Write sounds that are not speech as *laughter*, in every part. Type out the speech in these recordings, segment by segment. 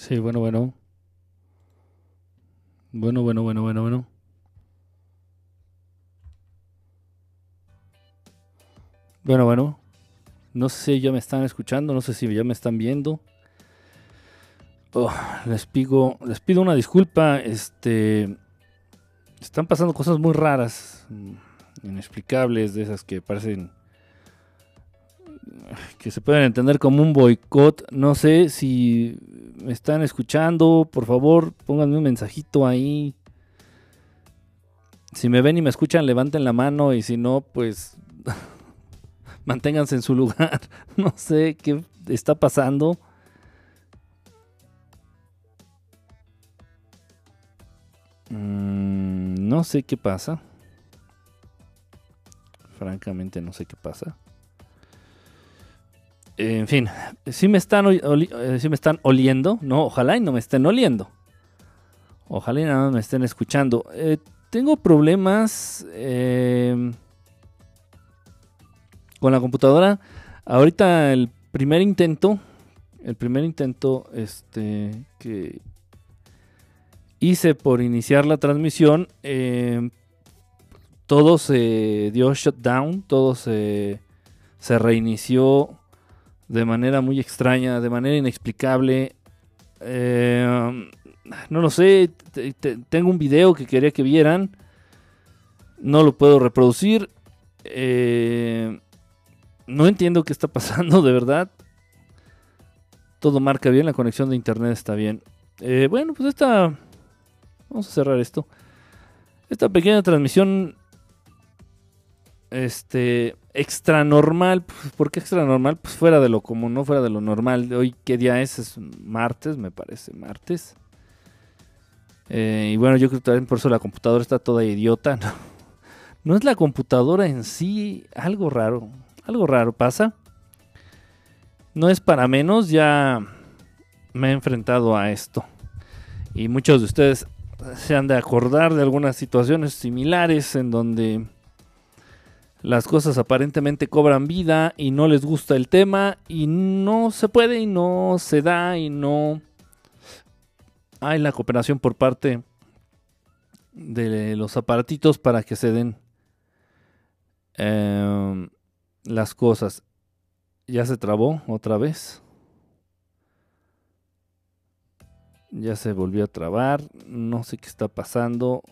Sí, bueno, bueno. Bueno, bueno, bueno, bueno, bueno. Bueno, bueno. No sé si ya me están escuchando, no sé si ya me están viendo. Oh, les pido, les pido una disculpa. Este, están pasando cosas muy raras, mm, inexplicables, de esas que parecen que se pueden entender como un boicot. No sé si me están escuchando, por favor, pónganme un mensajito ahí. Si me ven y me escuchan, levanten la mano y si no, pues *laughs* manténganse en su lugar. *laughs* No sé qué está pasando. Mm, no sé qué pasa. Francamente no sé qué pasa. En fin, si me están, eh, me están oliendo, no, ojalá y no me estén oliendo. Ojalá y nada más me estén escuchando. Eh, tengo problemas eh, con la computadora. Ahorita el primer intento, el primer intento este, que hice por iniciar la transmisión, todo se dio shutdown, todo se, se reinició de manera muy extraña, de manera inexplicable. Eh, no lo sé, tengo un video que quería que vieran. No lo puedo reproducir. Eh, no entiendo qué está pasando, de verdad. Todo marca bien, la conexión de internet está bien. Eh, bueno, pues esta... Vamos a cerrar esto. Esta pequeña transmisión este extra normal. Pues, ¿Por qué extra normal? Pues fuera de lo común, no fuera de lo normal. Hoy, ¿qué día es? Es martes, me parece, martes. Eh, y bueno, yo creo que también por eso la computadora está toda idiota. *laughs* No, no es la computadora en sí, algo raro. Algo raro pasa. No es para menos, ya me he enfrentado a esto. Y muchos de ustedes se han de acordar de algunas situaciones similares en donde las cosas aparentemente cobran vida y no les gusta el tema y no se puede y no se da y no hay la cooperación por parte de los aparatitos para que se den em, las cosas. Ya se trabó otra vez. Ya se volvió a trabar. No sé qué está pasando.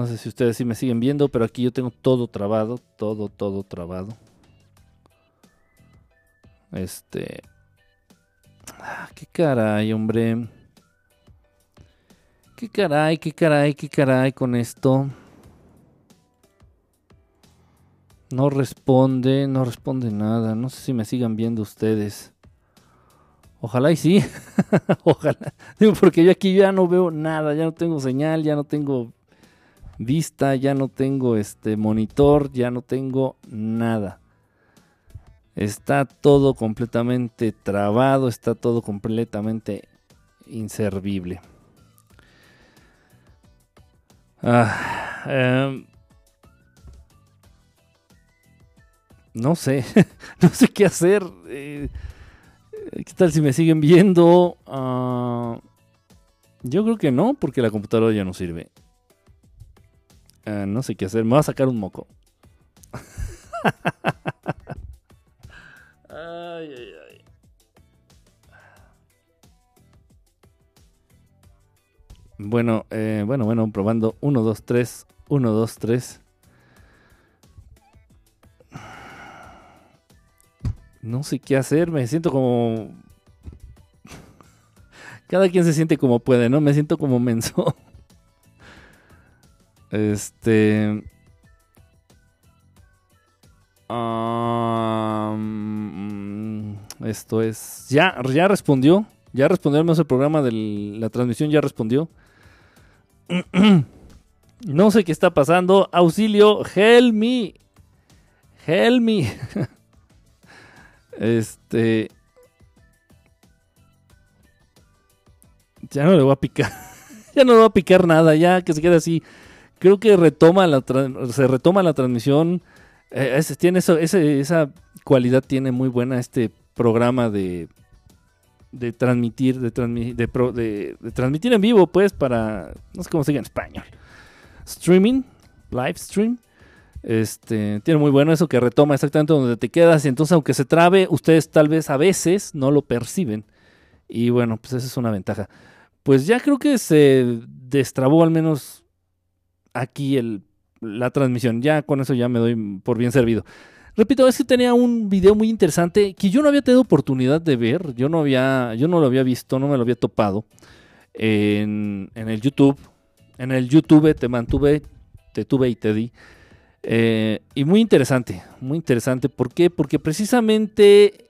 No sé si ustedes sí me siguen viendo, pero aquí yo tengo todo trabado, todo, todo trabado. Este... Ah, qué caray, hombre. Qué caray, qué caray, qué caray con esto. No responde, no responde nada. No sé si me sigan viendo ustedes. Ojalá y sí. *laughs* Ojalá. Digo, porque yo aquí ya no veo nada, ya no tengo señal, ya no tengo vista, ya no tengo este monitor, ya no tengo nada. Está todo completamente trabado, está todo completamente inservible. Ah, em, no sé, *laughs* no sé qué hacer. Eh, ¿Qué tal si me siguen viendo? Ah, yo creo que no, porque la computadora ya no sirve. Ah, no sé qué hacer. Me va a sacar un moco. ay, ay, ay. Bueno, eh, bueno, bueno, probando. 1, 2, 3. 1, 2, 3. No sé qué hacer. Me siento como. *laughs* Cada quien se siente como puede, ¿no? Me siento como menso. *laughs* Este. esto es. Ya, ya respondió. Ya respondió el programa de la transmisión. Ya respondió. *clears throat* no sé qué está pasando. Auxilio. Help me. Help me. *laughs* este. Ya no le voy a picar. *laughs* ya no le voy a picar nada. Ya que se quede así creo que retoma la se retoma la transmisión. Eh, tiene eso, esa cualidad tiene muy buena este programa de de transmitir, de, de, transmitir en vivo, pues, para, no sé cómo se diga en español. Streaming, live stream. Este, tiene muy bueno eso que retoma exactamente donde te quedas. Y entonces, aunque se trabe, ustedes tal vez a veces no lo perciben. Y bueno, pues esa es una ventaja. Pues ya creo que se destrabó al menos aquí el, la transmisión. Ya con eso ya me doy por bien servido. Repito, es que tenía un video muy interesante que yo no había tenido oportunidad de ver. Yo no había, yo no lo había visto, no me lo había topado en, en el YouTube. En el YouTube te mantuve, te tuve y te di. Eh, y muy interesante, muy interesante. ¿Por qué? Porque precisamente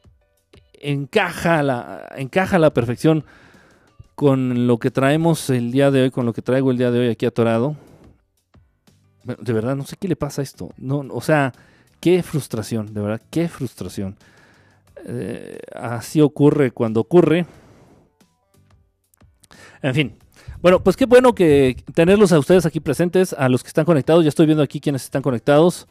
encaja la, encaja a la perfección con lo que traemos el día de hoy, con lo que traigo el día de hoy aquí atorado. De verdad, no sé qué le pasa a esto. No, o sea, qué frustración, de verdad, qué frustración. Eh, así ocurre cuando ocurre. En fin, bueno, pues qué bueno que tenerlos a ustedes aquí presentes, a los que están conectados. Ya estoy viendo aquí quienes están conectados.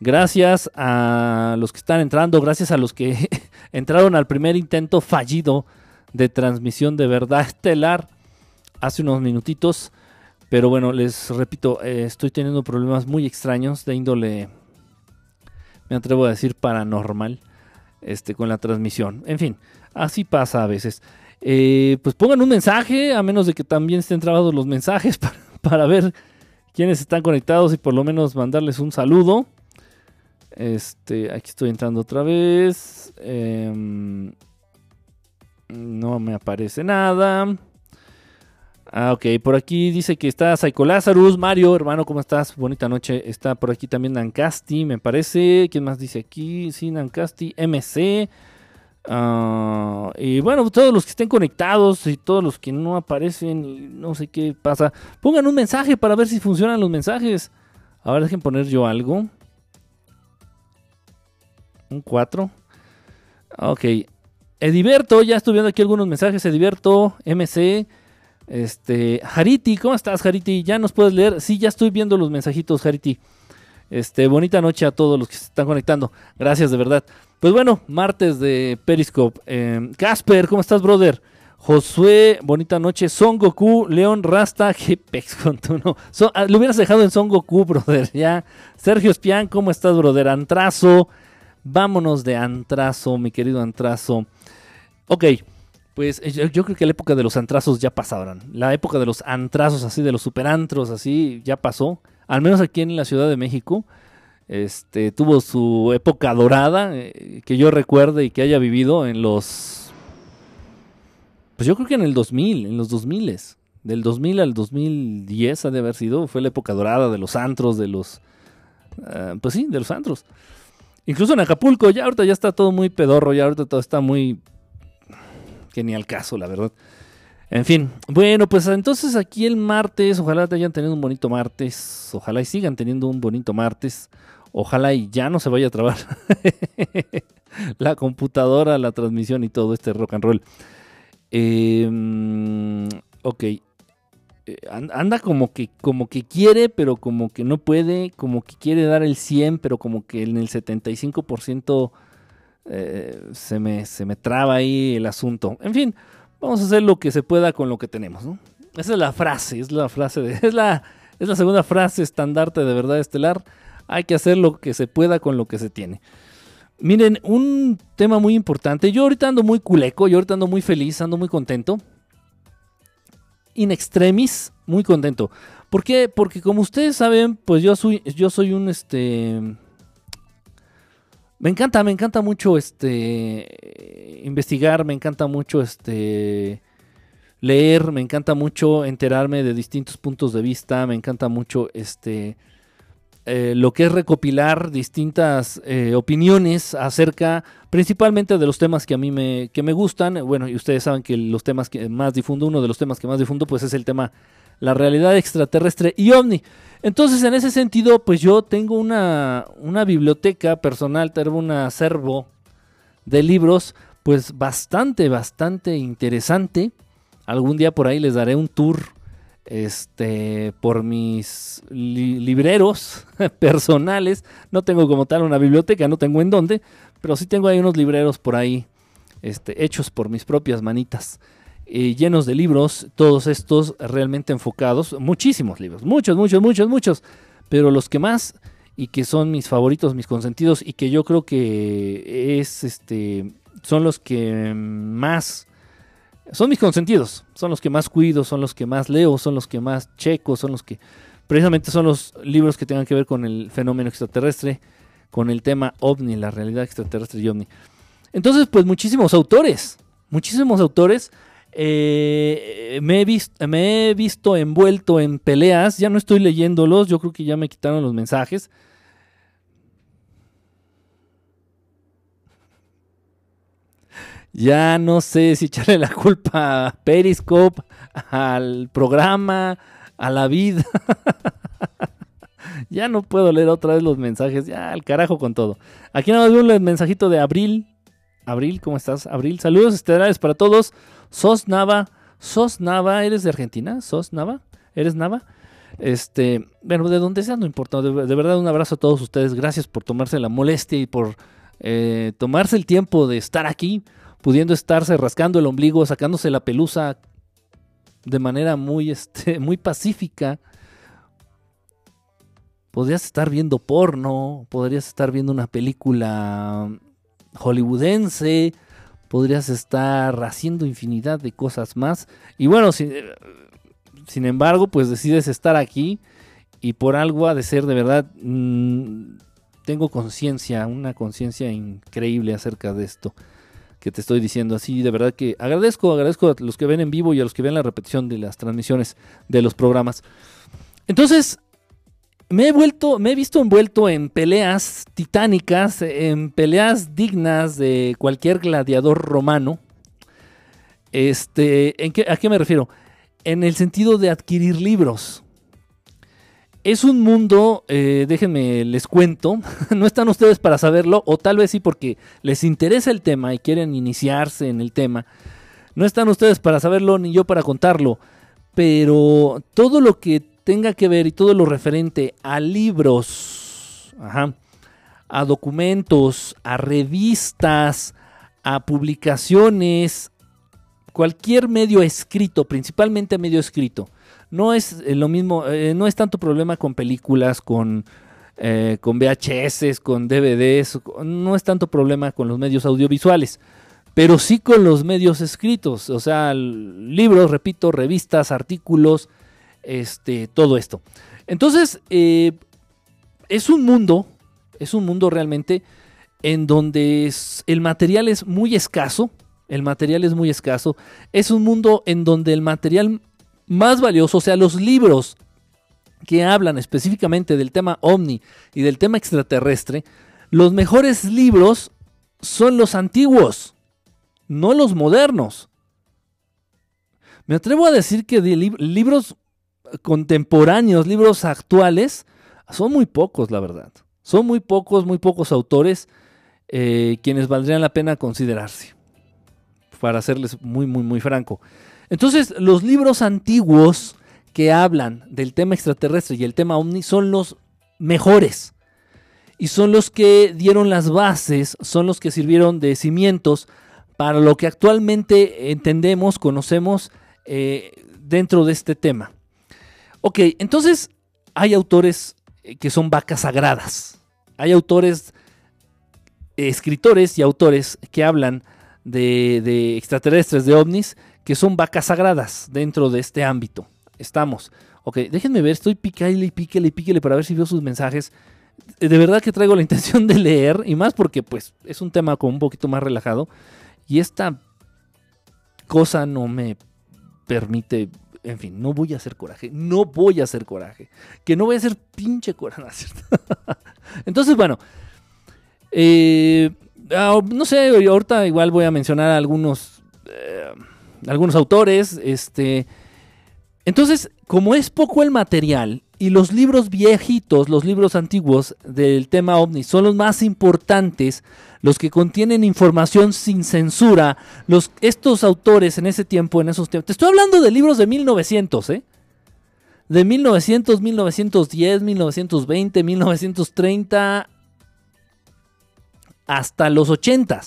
Gracias a los que están entrando, gracias a los que *laughs* entraron al primer intento fallido de transmisión de verdad estelar hace unos minutitos. Pero bueno, les repito, eh, estoy teniendo problemas muy extraños de índole, me atrevo a decir, paranormal este, con la transmisión. En fin, así pasa a veces. Eh, pues pongan un mensaje, a menos de que también estén trabados los mensajes *laughs* para, ver quiénes están conectados y por lo menos mandarles un saludo. Este, aquí estoy entrando otra vez. Em, no me aparece nada. Ah, ok, por aquí dice que está Psycho Lazarus. Mario, hermano, ¿cómo estás? Bonita noche. Está por aquí también Nancasti, me parece. ¿Quién más dice aquí? Sí, Nancasti, MC. Ah, y bueno, todos los que estén conectados y todos los que no aparecen y no sé qué pasa, pongan un mensaje para ver si funcionan los mensajes. A ver, dejen poner yo algo. Un 4. Ok. Ediberto, ya estoy viendo aquí algunos mensajes. Ediberto, MC. Este, Hariti, ¿cómo estás, Hariti? ¿Ya nos puedes leer? Sí, ya estoy viendo los mensajitos, Hariti. Este, bonita noche a todos los que se están conectando. Gracias, de verdad. Pues bueno, martes de Periscope. Eh, Casper, ¿cómo estás, brother? Josué, bonita noche. Son Goku, León Rasta, *laughs* Gepex con tu no. Ah, lo hubieras dejado en Son Goku, *laughs* brother. Ya. Sergio Espián, ¿cómo estás, brother? Antrazo. Vámonos de Antrazo, mi querido Antrazo. Ok, pues eh, yo, creo que la época de los antrazos ya pasaron. La época de los antrazos, así, de los superantros, así, ya pasó. Al menos aquí en la Ciudad de México. Este, tuvo su época dorada, eh, que yo recuerde y que haya vivido en los... Pues yo creo que en el 2000, en los 2000. Del 2000 al 2010 ha de haber sido, fue la época dorada de los antros, de los... Eh, pues sí, de los antros. Incluso en Acapulco, ya ahorita ya está todo muy pedorro, ya ahorita todo está muy... Que ni al caso, la verdad. En fin, bueno, pues entonces aquí el martes, ojalá te hayan tenido un bonito martes, ojalá y sigan teniendo un bonito martes. Ojalá y ya no se vaya a trabar *laughs* la computadora, la transmisión y todo este rock and roll. Em, ok. Eh, anda como que, como que quiere, pero como que no puede. Como que quiere dar el 100, pero como que en el 75% eh, se, me, se me traba ahí el asunto. En fin, vamos a hacer lo que se pueda con lo que tenemos. Esa es la frase, es la frase *laughs* es la, es la segunda frase estandarte de verdad estelar hay que hacer lo que se pueda con lo que se tiene. Miren, un tema muy importante. Yo ahorita ando muy culeco, yo ahorita ando muy feliz, ando muy contento. In extremis, muy contento. ¿Por qué? Porque como ustedes saben, pues yo soy, yo soy un este. Me encanta, me encanta mucho este. investigar, me encanta mucho este. leer, me encanta mucho enterarme de distintos puntos de vista, me encanta mucho este eh, lo que es recopilar distintas eh, opiniones acerca principalmente de los temas que a mí me, que me gustan. Bueno, y ustedes saben que los temas que más difundo, uno de los temas que más difundo, pues es el tema la realidad extraterrestre y ovni. Entonces, en ese sentido, pues yo tengo una, una biblioteca personal, tengo un acervo de libros, pues bastante, bastante interesante. Algún día por ahí les daré un tour este, por mis libreros *laughs* personales. No tengo como tal una biblioteca, no tengo en dónde, pero sí tengo ahí unos libreros por ahí este, hechos por mis propias manitas. Eh, llenos de libros, todos estos realmente enfocados, muchísimos libros, muchos, muchos, muchos, muchos, pero los que más y que son mis favoritos, mis consentidos y que yo creo que es este son los que más son mis consentidos, son los que más cuido, son los que más leo, son los que más checo, son los que precisamente son los libros que tengan que ver con el fenómeno extraterrestre, con el tema ovni, la realidad extraterrestre y ovni. Entonces, pues muchísimos autores, muchísimos autores eh, me, he visto, me he visto envuelto en peleas, ya no estoy leyéndolos, yo creo que ya me quitaron los mensajes. Ya no sé si echarle la culpa a Periscope, al programa, a la vida. *laughs* ya no puedo leer otra vez los mensajes, ya al carajo con todo. Aquí nada más un mensajito de Abril. Abril, ¿cómo estás? Abril, saludos estelares para todos. Sos Nava, Sos Nava, ¿eres de Argentina? ¿Sos Nava? ¿Eres Nava? Este, bueno, de donde sea no importa. De, verdad, un abrazo a todos ustedes. Gracias por tomarse la molestia y por eh, tomarse el tiempo de estar aquí, pudiendo estarse rascando el ombligo, sacándose la pelusa de manera muy, este, *laughs* muy pacífica. Podrías estar viendo porno, podrías estar viendo una película hollywoodense, podrías estar haciendo infinidad de cosas más. Y bueno, sin, sin embargo, pues decides estar aquí y por algo ha de ser de verdad, mm, tengo conciencia, una conciencia increíble acerca de esto que te estoy diciendo. Así, de verdad que agradezco, agradezco a los que ven en vivo y a los que ven la repetición de las transmisiones de los programas. Entonces, me he vuelto, me he visto envuelto en peleas titánicas, en peleas dignas de cualquier gladiador romano. Este, ¿en qué, ¿A qué me refiero? En el sentido de adquirir libros. Es un mundo, eh, déjenme les cuento, *laughs* no están ustedes para saberlo, o tal vez sí porque les interesa el tema y quieren iniciarse en el tema. No están ustedes para saberlo ni yo para contarlo, pero todo lo que tenga que ver y todo lo referente a libros, a documentos, a revistas, a publicaciones, cualquier medio escrito, principalmente medio escrito. No es eh, lo mismo, eh, no es tanto problema con películas, con, eh, con VHS, con DVDs, no es tanto problema con los medios audiovisuales, pero sí con los medios escritos, o sea, libros, repito, revistas, artículos, este, todo esto. Entonces, eh, es un mundo, es un mundo realmente en donde el material es muy escaso, el material es muy escaso, es un mundo en donde el material más valioso, o sea, los libros que hablan específicamente del tema ovni y del tema extraterrestre, los mejores libros son los antiguos, no los modernos. Me atrevo a decir que de libros contemporáneos, libros actuales, son muy pocos, la verdad. Son muy pocos, muy pocos autores eh, quienes valdrían la pena considerarse, para serles muy, muy, muy franco. Entonces, los libros antiguos que hablan del tema extraterrestre y el tema ovni son los mejores. Y son los que dieron las bases, son los que sirvieron de cimientos para lo que actualmente entendemos, conocemos eh, dentro de este tema. Ok, entonces hay autores eh, que son vacas sagradas. Hay autores, escritores y autores que hablan de, extraterrestres, de ovnis, que son vacas sagradas dentro de este ámbito. Estamos. Ok, déjenme ver, estoy pícale y píquele y píquele para ver si veo sus mensajes. De verdad que traigo la *laughs* intención de leer, y más porque pues es un tema como un poquito más relajado. Y esta cosa no me permite en fin, no voy a hacer coraje, no voy a hacer coraje, que no voy a hacer pinche coraje, *laughs* Entonces, bueno, eh, ah, no sé, ahorita igual voy a mencionar algunos, eh, algunos autores, este, entonces, como es poco el material y los libros viejitos, los libros antiguos del tema ovni son los más importantes, los que contienen información sin censura, los, estos autores en ese tiempo, en esos tiempos, te estoy hablando de libros de 1900, ¿eh? De 1900, 1910, 1920, 1930, hasta los 80.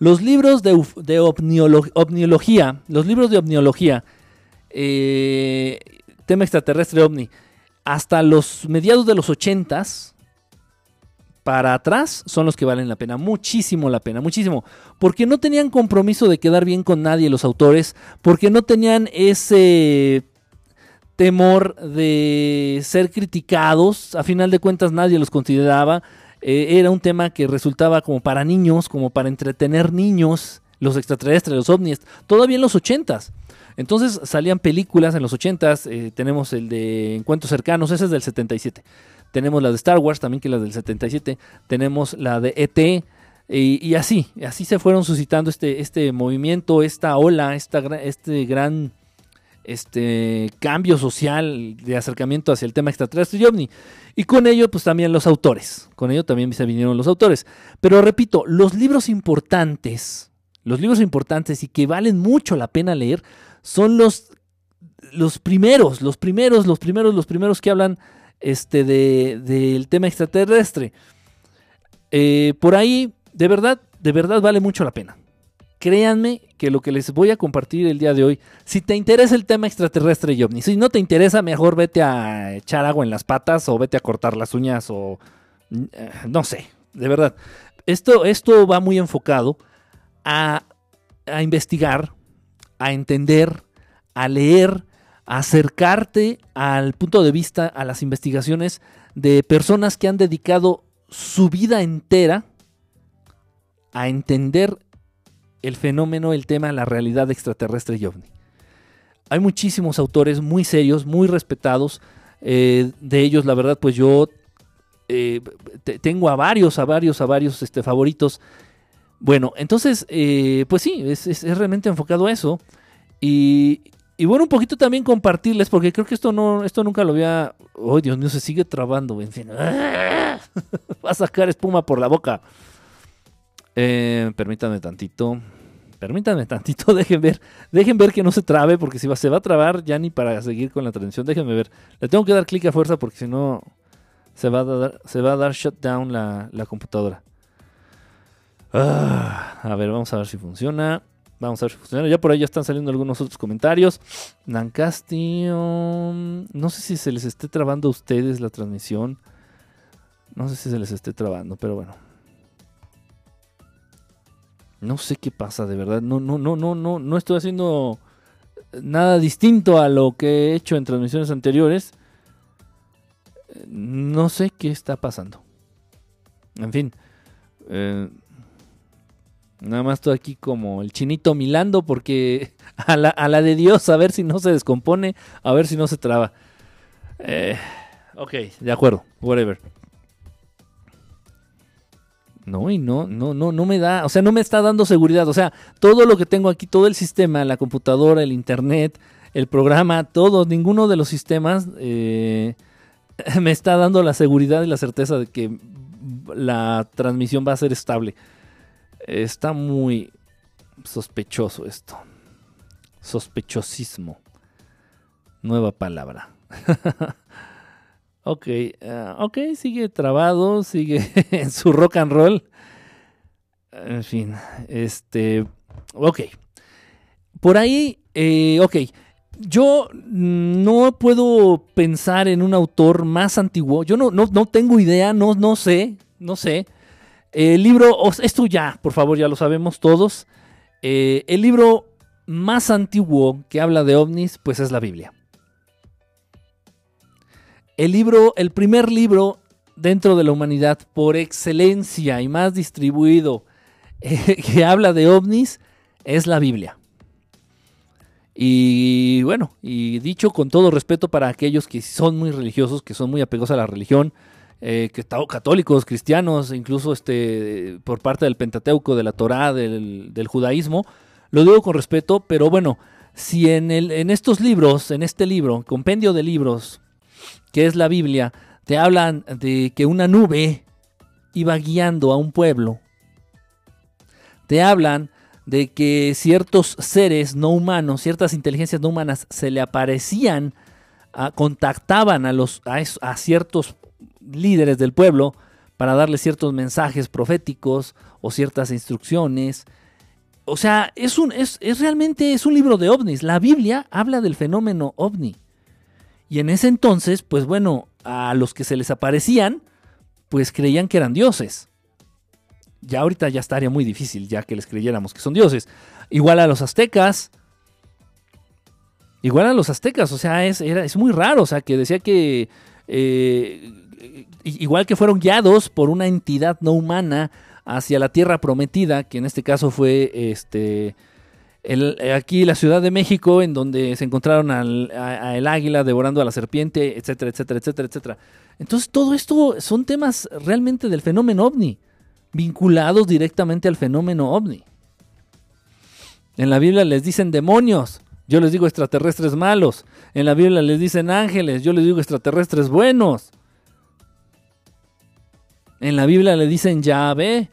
Los libros de, de ovniología, los libros de ovniología, eh, tema extraterrestre ovni, hasta los mediados de los ochentas para atrás son los que valen la pena, muchísimo la pena, muchísimo, porque no tenían compromiso de quedar bien con nadie los autores, porque no tenían ese temor de ser criticados, a final de cuentas nadie los consideraba, eh, era un tema que resultaba como para niños, como para entretener niños, los extraterrestres, los ovnis, todavía en los ochentas. Entonces salían películas en los 80s, eh, tenemos el de Encuentros Cercanos, ese es del 77. Tenemos la de Star Wars también, que es la del 77. Tenemos la de ET. Y, así, así se fueron suscitando este, este movimiento, esta ola, esta, este gran este cambio social de acercamiento hacia el tema extraterrestre y ovni. Y con ello, pues también los autores. Con ello también se vinieron los autores. Pero repito, los libros importantes, los libros importantes y que valen mucho la pena leer, son los, los primeros, los primeros, los primeros, los primeros que hablan este, del tema extraterrestre. Eh, por ahí, de verdad, de verdad vale mucho la pena. Créanme que lo que les voy a compartir el día de hoy, si te interesa el tema extraterrestre y ovni, si no te interesa, mejor vete a echar agua en las patas o vete a cortar las uñas o eh, no sé, de verdad. Esto, esto va muy enfocado a, a investigar a entender, a leer, a acercarte al punto de vista, a las investigaciones de personas que han dedicado su vida entera a entender el fenómeno, el tema, la realidad extraterrestre y ovni. Hay muchísimos autores muy serios, muy respetados. Eh, de ellos, la verdad, pues yo eh, tengo a varios, a varios, a varios este, favoritos bueno, entonces, eh, pues sí, es, realmente enfocado a eso. Y, bueno, un poquito también compartirles, porque creo que esto no, esto nunca lo había. Oh, Dios mío, se sigue trabando, en fin. *laughs* Va a sacar espuma por la boca. Eh, permítanme tantito. Permítanme tantito, *laughs* dejen ver. Dejen ver que no se trabe, porque si se va a trabar ya ni para seguir con la transmisión. Déjenme ver. Le tengo que dar clic a fuerza porque si no se va a dar, se va a dar shutdown la, la computadora. Ah, a ver, vamos a ver si funciona. Vamos a ver si funciona. Ya por ahí ya están saliendo algunos otros comentarios. Nancastio. No sé si se les esté trabando a ustedes la transmisión. No sé si se les esté trabando, pero bueno. No sé qué pasa, de verdad. No, no, no, no, no. No estoy haciendo nada distinto a lo que he hecho en transmisiones anteriores. No sé qué está pasando. En fin. Eh, Nada más estoy aquí como el chinito milando porque *laughs* a la, de Dios, a ver si no se descompone, a ver si no se traba. Eh, ok, de acuerdo, whatever. No, y no, no, no, no me da, o sea, no me está dando seguridad. O sea, todo lo que tengo aquí, todo el sistema, la computadora, el internet, el programa, todo, ninguno de los sistemas eh, *laughs* me está dando la seguridad y la certeza de que la transmisión va a ser estable. Está muy sospechoso esto. Sospechosismo. Nueva palabra. *laughs* ok, ah, ok, sigue trabado, sigue *laughs* en su rock and roll. En fin, este, ok. Por ahí, eh, ok. Yo no puedo pensar en un autor más antiguo. Yo no, no, no tengo idea, no, no sé, no sé. El libro, esto ya, por favor, ya lo sabemos todos. Eh, el libro más antiguo que habla de ovnis, pues es la Biblia. El libro, el primer libro dentro de la humanidad por excelencia y más distribuido *laughs* que habla de ovnis es la Biblia. Y bueno, y dicho con todo respeto para aquellos que son muy religiosos, que son muy apegados a la religión, eh, católicos, cristianos, incluso este, por parte del Pentateuco, de la Torá, del, judaísmo. Lo digo con respeto, pero bueno, si en, el, en estos libros, en este libro, compendio de libros, que es la Biblia, te hablan de que una nube iba guiando a un pueblo, te hablan de que ciertos seres no humanos, ciertas inteligencias no humanas se le aparecían, contactaban a, los, a, a ciertos líderes del pueblo para darle ciertos mensajes proféticos o ciertas instrucciones o sea, es, un, es, es realmente es un libro de ovnis. La Biblia habla del fenómeno ovni. Y en ese entonces, pues bueno, a los que se les aparecían, pues creían que eran dioses. Ya ahorita ya estaría muy difícil ya que les creyéramos que son dioses. Igual a los aztecas. Igual a los aztecas, o sea, es, era, es muy raro, o sea, que decía que... Eh, igual que fueron guiados por una entidad no humana hacia la tierra prometida, que en este caso fue este, aquí la Ciudad de México, en donde se encontraron al águila devorando a la serpiente, etcétera, etcétera, etcétera, etcétera. Entonces todo esto son temas realmente del fenómeno ovni, vinculados directamente al fenómeno ovni. En la Biblia les dicen demonios, yo les digo extraterrestres malos. En la Biblia les dicen ángeles, yo les digo extraterrestres buenos. En la Biblia le dicen Yahvé,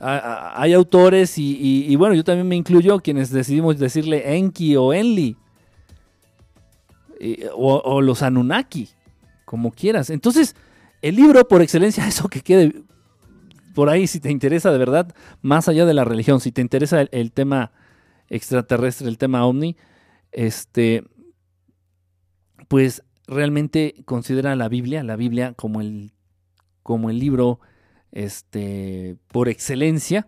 hay autores y, bueno, yo también me incluyo quienes decidimos decirle Enki o Enli. o, los Anunnaki, como quieras. Entonces, el libro por excelencia, *laughs* eso que quede por ahí, si te interesa de verdad, más allá de la religión, si te interesa el, tema extraterrestre, el tema ovni, este, pues realmente considera la Biblia, la Biblia como el, como el libro este, por excelencia,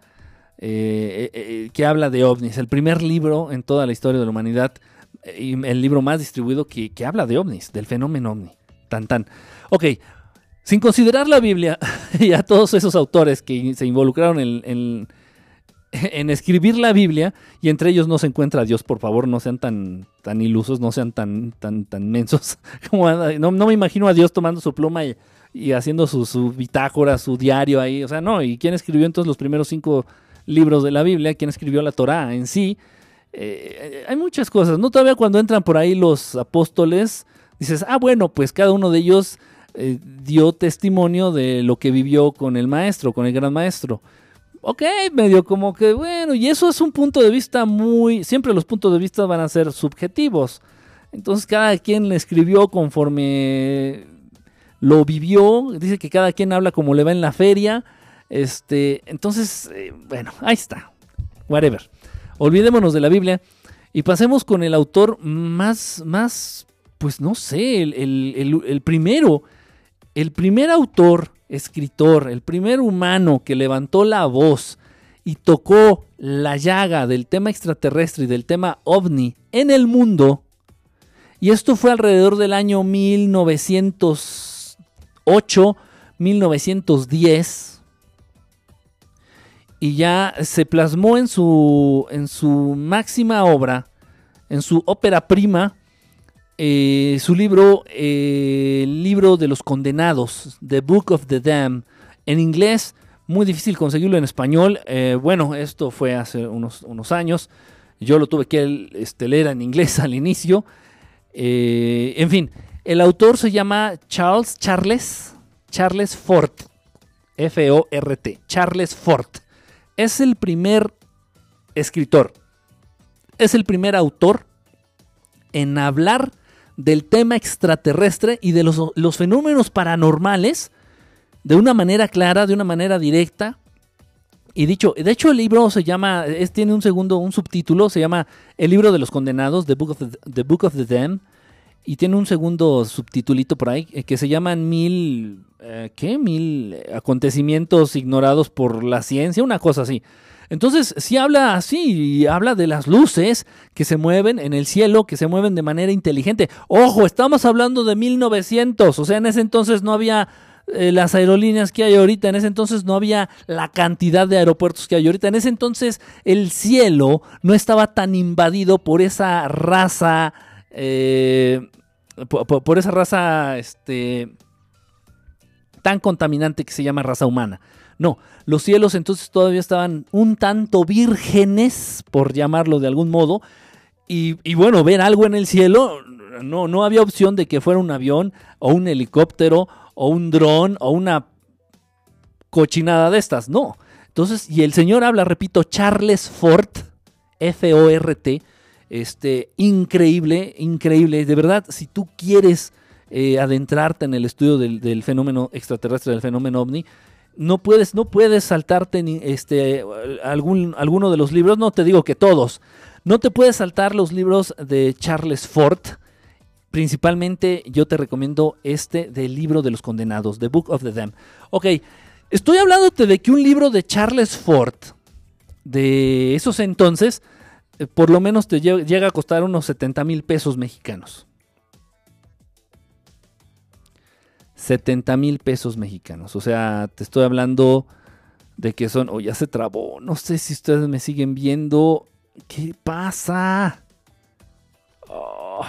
eh, eh, eh, que habla de ovnis. El primer libro en toda la historia de la humanidad, y el libro más distribuido que, habla de ovnis, del fenómeno ovni. Tan tan. Ok, sin considerar la Biblia *laughs* y a todos esos autores que se involucraron en, *laughs* en, escribir la Biblia, y entre ellos no se encuentra Dios, por favor, no sean tan, tan ilusos, no sean tan, tan, tan mensos. *laughs* No, no me imagino a Dios tomando su pluma y y haciendo su, bitácora, su diario ahí. O sea, no, ¿y quién escribió entonces los primeros cinco libros de la Biblia? ¿Quién escribió la Torá en sí? Eh, hay muchas cosas, ¿no? Todavía cuando entran por ahí los apóstoles, dices, ah, bueno, pues cada uno de ellos eh, dio testimonio de lo que vivió con el maestro, con el gran maestro. Ok, medio como que, bueno, y eso es un punto de vista muy, siempre los puntos de vista van a ser subjetivos. Entonces cada quien le escribió conforme lo vivió, dice que cada quien habla como le va en la feria. Este, entonces, eh, bueno, ahí está. Whatever. Olvidémonos de la Biblia y pasemos con el autor más, más, pues no sé, el, primero, el primer autor, escritor, el primer humano que levantó la voz y tocó la llaga del tema extraterrestre y del tema ovni en el mundo. Y esto fue alrededor del año 1900 8, 1910. Y ya se plasmó en su, en su máxima obra, en su ópera prima, eh, su libro, eh, el libro de los condenados, The Book of the Damned, en inglés, muy difícil conseguirlo en español. Eh, bueno, esto fue hace unos, unos, años. Yo lo tuve que este, leer en inglés *laughs* al inicio. en fin, el autor se llama Charles Charles, Charles Ford, F-O-R-T, Charles Ford. Es el primer escritor, es el primer autor en hablar del tema extraterrestre y de los, fenómenos paranormales de una manera clara, de una manera directa. Y dicho, de hecho el libro se llama, es, tiene un segundo, un subtítulo, se llama El libro de los condenados, The Book of the, the, Book of the Damned. Y tiene un segundo subtitulito por ahí eh, que se llaman mil, eh, ¿qué? Mil acontecimientos ignorados por la ciencia, una cosa así. Entonces, si habla así, y habla de las luces que se mueven en el cielo, que se mueven de manera inteligente. Ojo, estamos hablando de 1900, o sea, en ese entonces no había eh, las aerolíneas que hay ahorita, en ese entonces no había la cantidad de aeropuertos que hay ahorita, en ese entonces el cielo no estaba tan invadido por esa raza eh, por, esa raza este, tan contaminante que se llama raza humana. No, los cielos entonces todavía estaban un tanto vírgenes, por llamarlo de algún modo, y, bueno, ver algo en el cielo, no, no había opción de que fuera un avión o un helicóptero o un dron o una cochinada de estas, no. Entonces, y el señor habla, repito, Charles Ford, F-O-R-T, este, increíble, increíble. De verdad, si tú quieres eh, adentrarte en el estudio del, fenómeno extraterrestre, del fenómeno ovni, no puedes, no puedes saltarte este, algún, alguno de los libros, no te digo que todos, no te puedes saltar los libros de Charles Ford. Principalmente yo te recomiendo este del libro de los condenados, The Book of the Damned. Ok, estoy hablándote de que un libro de Charles Ford, de esos entonces, por lo menos te llega a costar unos 70 mil pesos mexicanos. 70 mil pesos mexicanos. O sea, te estoy hablando de que son, o oh, ya se trabó, no sé si ustedes me siguen viendo. ¿Qué pasa? Oh.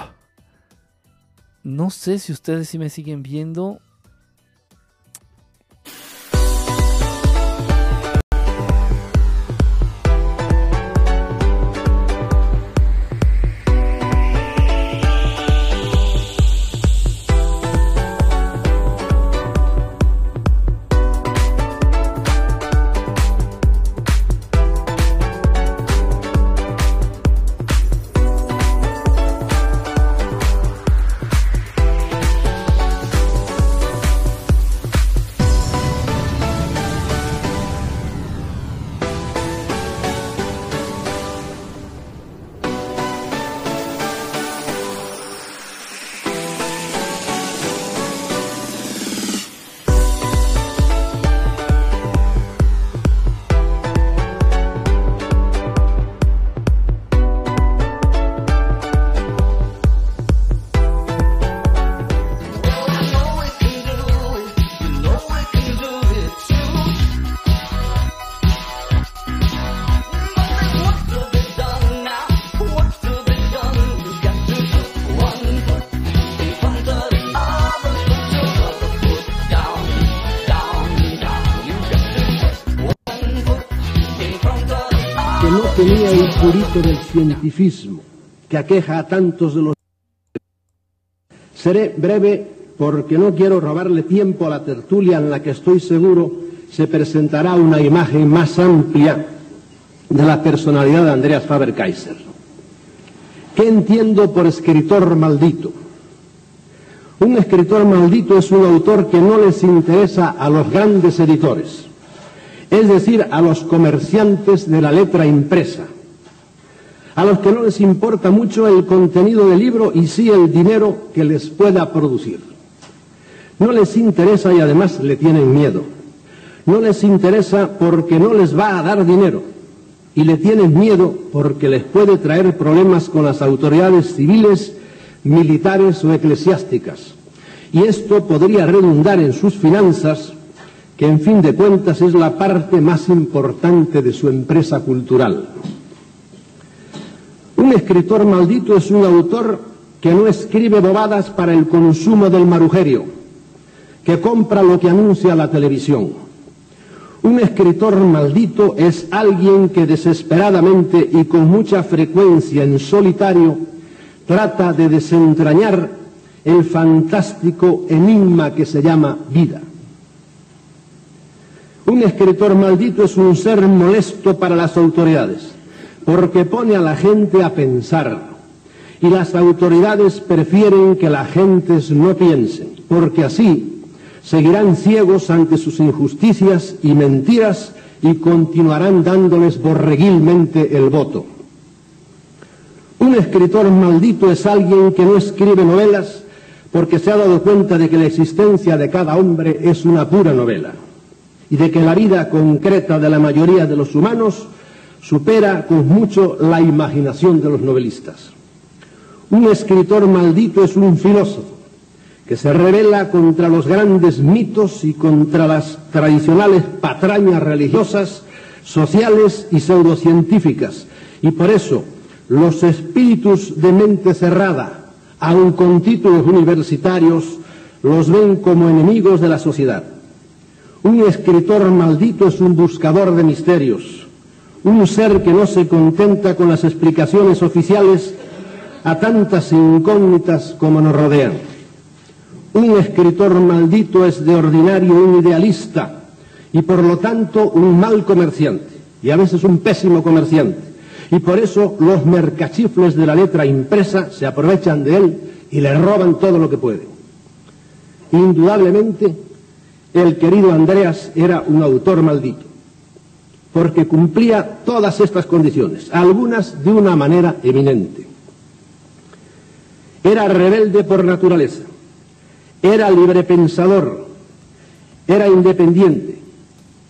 No sé si ustedes sí me siguen viendo. Del cientificismo que aqueja a tantos de los... Seré breve porque no quiero robarle tiempo a la tertulia en la que estoy seguro se presentará una imagen más amplia de la personalidad de Andreas Faber-Kaiser. ¿Qué entiendo por escritor maldito? Un escritor maldito es un autor que no les interesa a los grandes editores, es decir, a los comerciantes de la letra impresa, a los que no les importa mucho el contenido del libro y sí el dinero que les pueda producir. No les interesa y además le tienen miedo. No les interesa porque no les va a dar dinero y le tienen miedo porque les puede traer problemas con las autoridades civiles, militares o eclesiásticas. Y esto podría redundar en sus finanzas, que en fin de cuentas es la parte más importante de su empresa cultural. Un escritor maldito es un autor que no escribe bobadas para el consumo del marujerio, que compra lo que anuncia la televisión. Un escritor maldito es alguien que desesperadamente y con mucha frecuencia en solitario trata de desentrañar el fantástico enigma que se llama vida. Un escritor maldito es un ser molesto para las autoridades porque pone a la gente a pensar. Y las autoridades prefieren que las gentes no piensen, porque así seguirán ciegos ante sus injusticias y mentiras y continuarán dándoles borreguilmente el voto. Un escritor maldito es alguien que no escribe novelas porque se ha dado cuenta de que la existencia de cada hombre es una pura novela y de que la vida concreta de la mayoría de los humanos supera con mucho la imaginación de los novelistas. Un escritor maldito es un filósofo que se revela contra los grandes mitos y contra las tradicionales patrañas religiosas, sociales y pseudocientíficas. Y por eso los espíritus de mente cerrada, aun con títulos universitarios, los ven como enemigos de la sociedad. Un escritor maldito es un buscador de misterios, un ser que no se contenta con las explicaciones oficiales a tantas incógnitas como nos rodean. Un escritor maldito es de ordinario un idealista y por lo tanto un mal comerciante y a veces un pésimo comerciante. Y por eso los mercachifles de la letra impresa se aprovechan de él y le roban todo lo que pueden. Indudablemente, el querido Andreas era un autor maldito, porque cumplía todas estas condiciones, algunas de una manera eminente. Era rebelde por naturaleza, era librepensador, era independiente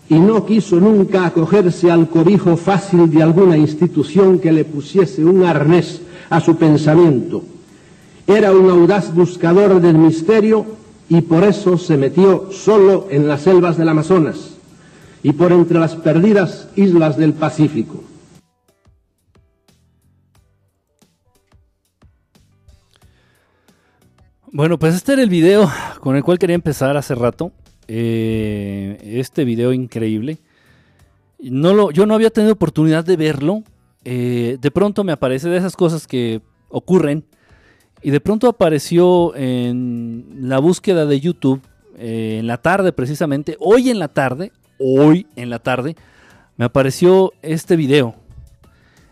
y no quiso nunca acogerse al cobijo fácil de alguna institución que le pusiese un arnés a su pensamiento. Era un audaz buscador del misterio y por eso se metió solo en las selvas del Amazonas y por entre las perdidas islas del Pacífico. Bueno, pues este era el video con el cual quería empezar hace rato. Eh, este video increíble. No lo, yo no había tenido oportunidad de verlo. Eh, de pronto me aparece de esas cosas que ocurren. Y de pronto apareció en la búsqueda de YouTube eh, en la tarde precisamente. Hoy en la tarde. Hoy en la tarde. Me apareció este video.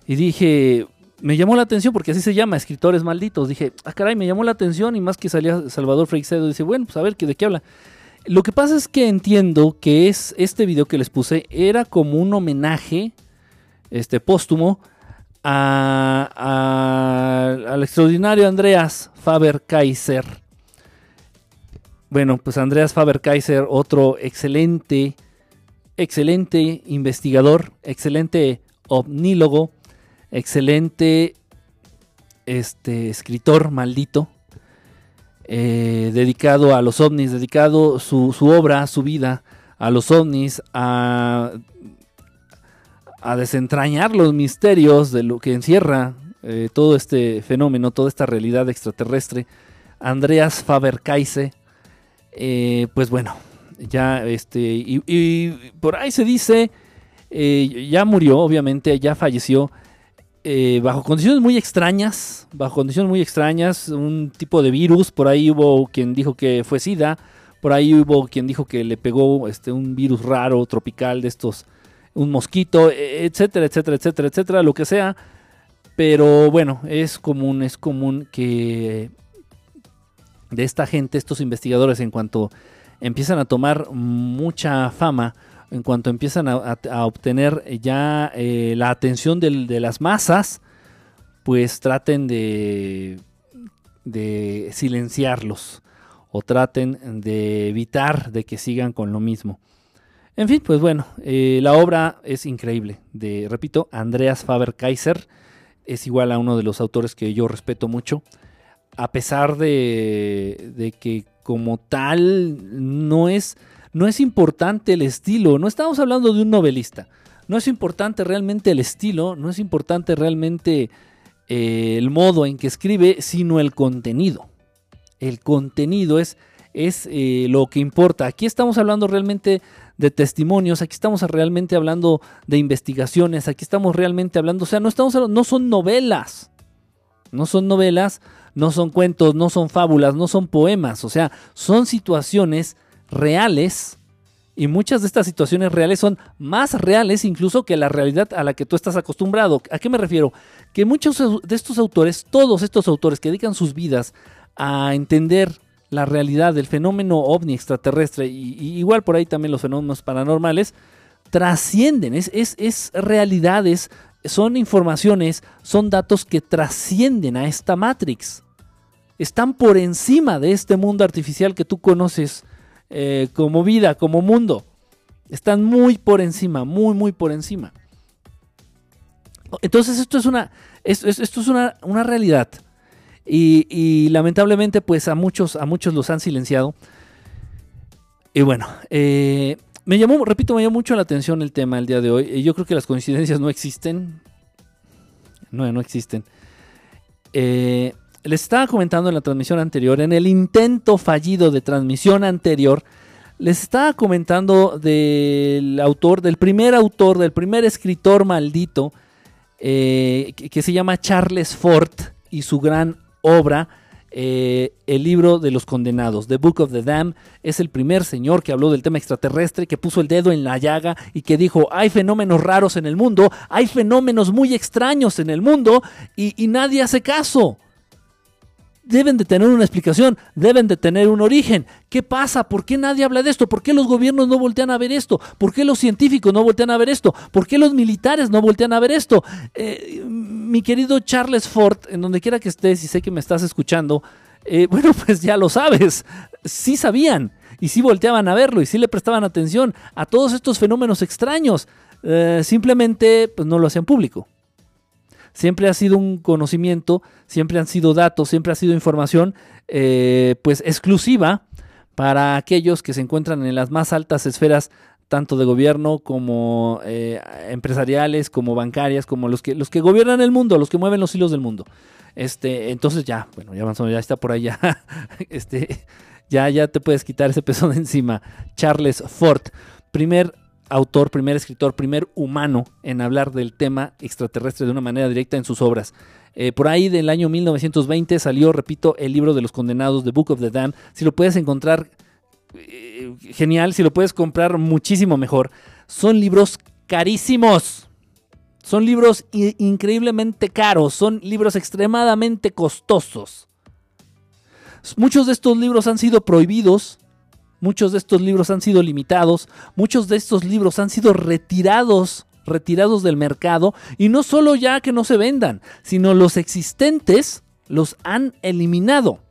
Y dije, me llamó la atención porque así se llama, escritores malditos. Dije, ah, caray, me llamó la atención y más que salía Salvador Freixedo, dice, bueno, pues a ver, ¿de qué habla? Lo que pasa es que entiendo que es este video que les puse era como un homenaje este, póstumo a, al extraordinario Andreas Faber-Kaiser. Bueno, pues Andreas Faber-Kaiser, otro excelente, excelente investigador, excelente omnílogo, excelente este, escritor maldito, eh, dedicado a los ovnis, dedicado su, obra, su vida a los ovnis, a, a, desentrañar los misterios de lo que encierra eh, todo este fenómeno, toda esta realidad extraterrestre. Andreas Faber-Kaiser, eh, pues bueno, ya este, y, por ahí se dice, ya murió, obviamente, ya falleció eh, bajo condiciones muy extrañas, bajo condiciones muy extrañas, un tipo de virus, por ahí hubo quien dijo que fue SIDA, por ahí hubo quien dijo que le pegó este, un virus raro, tropical de estos, un mosquito, e, etcétera, etcétera, etcétera, etcétera, lo que sea. Pero bueno, es común, es común que de esta gente, estos investigadores, en cuanto empiezan a tomar mucha fama, en cuanto empiezan a, obtener ya eh, la atención de las masas, pues traten de, silenciarlos o traten de evitar de que sigan con lo mismo. En fin, pues bueno, eh, la obra es increíble. De, repito, Andreas Faber-Kaiser es igual a uno de los autores que yo respeto mucho. A pesar de, que como tal no es no es importante el estilo, no estamos hablando de un novelista, no es importante realmente el estilo, no es importante realmente eh, el modo en que escribe, sino el contenido. El contenido es, es eh, lo que importa. Aquí estamos hablando realmente de testimonios, aquí estamos realmente hablando de investigaciones, aquí estamos realmente hablando, o sea, no estamos no son novelas. No son novelas, no son cuentos, no son fábulas, no son poemas, o sea, son situaciones reales y muchas de estas situaciones reales son más reales incluso que la realidad a la que tú estás acostumbrado. ¿A qué me refiero? Que muchos de estos autores, todos estos autores que dedican sus vidas a entender la realidad del fenómeno ovni extraterrestre y, igual por ahí también los fenómenos paranormales, trascienden, es, es, es realidades, son informaciones, son datos que trascienden a esta Matrix. Están por encima de este mundo artificial que tú conoces eh, como vida, como mundo. Están muy por encima, muy, muy por encima. Entonces esto es una, esto, es una, realidad. Y, lamentablemente pues a muchos, a muchos los han silenciado. Y bueno, eh, me llamó, repito, me llamó mucho la atención el tema el día de hoy. Yo creo que las coincidencias no existen. No, no existen. Eh, les estaba comentando en la transmisión anterior, en el intento fallido de transmisión anterior, les estaba comentando del autor, del primer autor, del primer escritor maldito, eh, que, se llama Charles Ford y su gran obra, eh, el libro de los condenados, The Book of the Damned, es el primer señor que habló del tema extraterrestre, que puso el dedo en la llaga y que dijo, hay fenómenos raros en el mundo, hay fenómenos muy extraños en el mundo y nadie hace caso. deben de tener una explicación, deben de tener un origen. ¿Qué pasa? ¿Por qué nadie habla de esto? ¿Por qué los gobiernos no voltean a ver esto? ¿Por qué los científicos no voltean a ver esto? ¿Por qué los militares no voltean a ver esto? Eh, mi querido Charles Ford, en donde quiera que estés y sé que me estás escuchando, eh, *laughs* bueno, pues ya lo sabes, sí sabían y sí volteaban a verlo y sí le prestaban atención a todos estos fenómenos extraños. Eh, simplemente pues, no lo hacían público siempre ha sido un conocimiento, siempre han sido datos, siempre ha sido información eh, pues exclusiva para aquellos que se encuentran en las más altas esferas tanto de gobierno como eh, empresariales, como bancarias, como los que, los que gobiernan el mundo, los que mueven los hilos del mundo. Este, entonces ya, bueno, ya avanzó, ya está por ya, *laughs* este, ya, ya te puedes quitar ese peso de encima. Charles Ford, primer autor, primer escritor, primer humano en hablar del tema extraterrestre de una manera directa en sus obras. Eh, por ahí del año 1920 salió, repito, el libro de los condenados, The Book of the Damned. Si lo puedes encontrar, eh, genial. Si lo puedes comprar, muchísimo mejor. Son libros carísimos. Son libros increíblemente caros. Son libros extremadamente costosos. Muchos de estos libros han sido prohibidos Muchos de estos libros han sido limitados, muchos de estos libros han sido retirados, retirados del mercado y no solo ya que no se vendan, sino los existentes los han eliminado.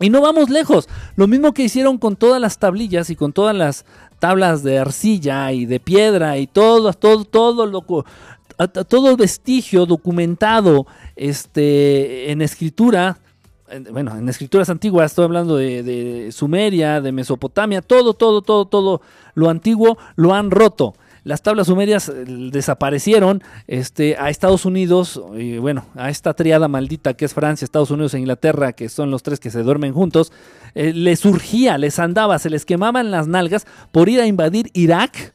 Y no vamos lejos, lo mismo que hicieron con todas las tablillas y con todas las tablas de arcilla y de piedra y todo, todo, todo, lo, todo vestigio documentado este, en escritura bueno, en escrituras antiguas, estoy hablando de, Sumeria, de Mesopotamia, todo, todo, todo, todo lo antiguo lo han roto. Las tablas sumerias eh, desaparecieron este, a Estados Unidos, y bueno, a esta triada maldita que es Francia, Estados Unidos e Inglaterra, que son los tres que se duermen juntos, eh, les surgía, les andaba, se les quemaban las nalgas por ir a invadir Irak.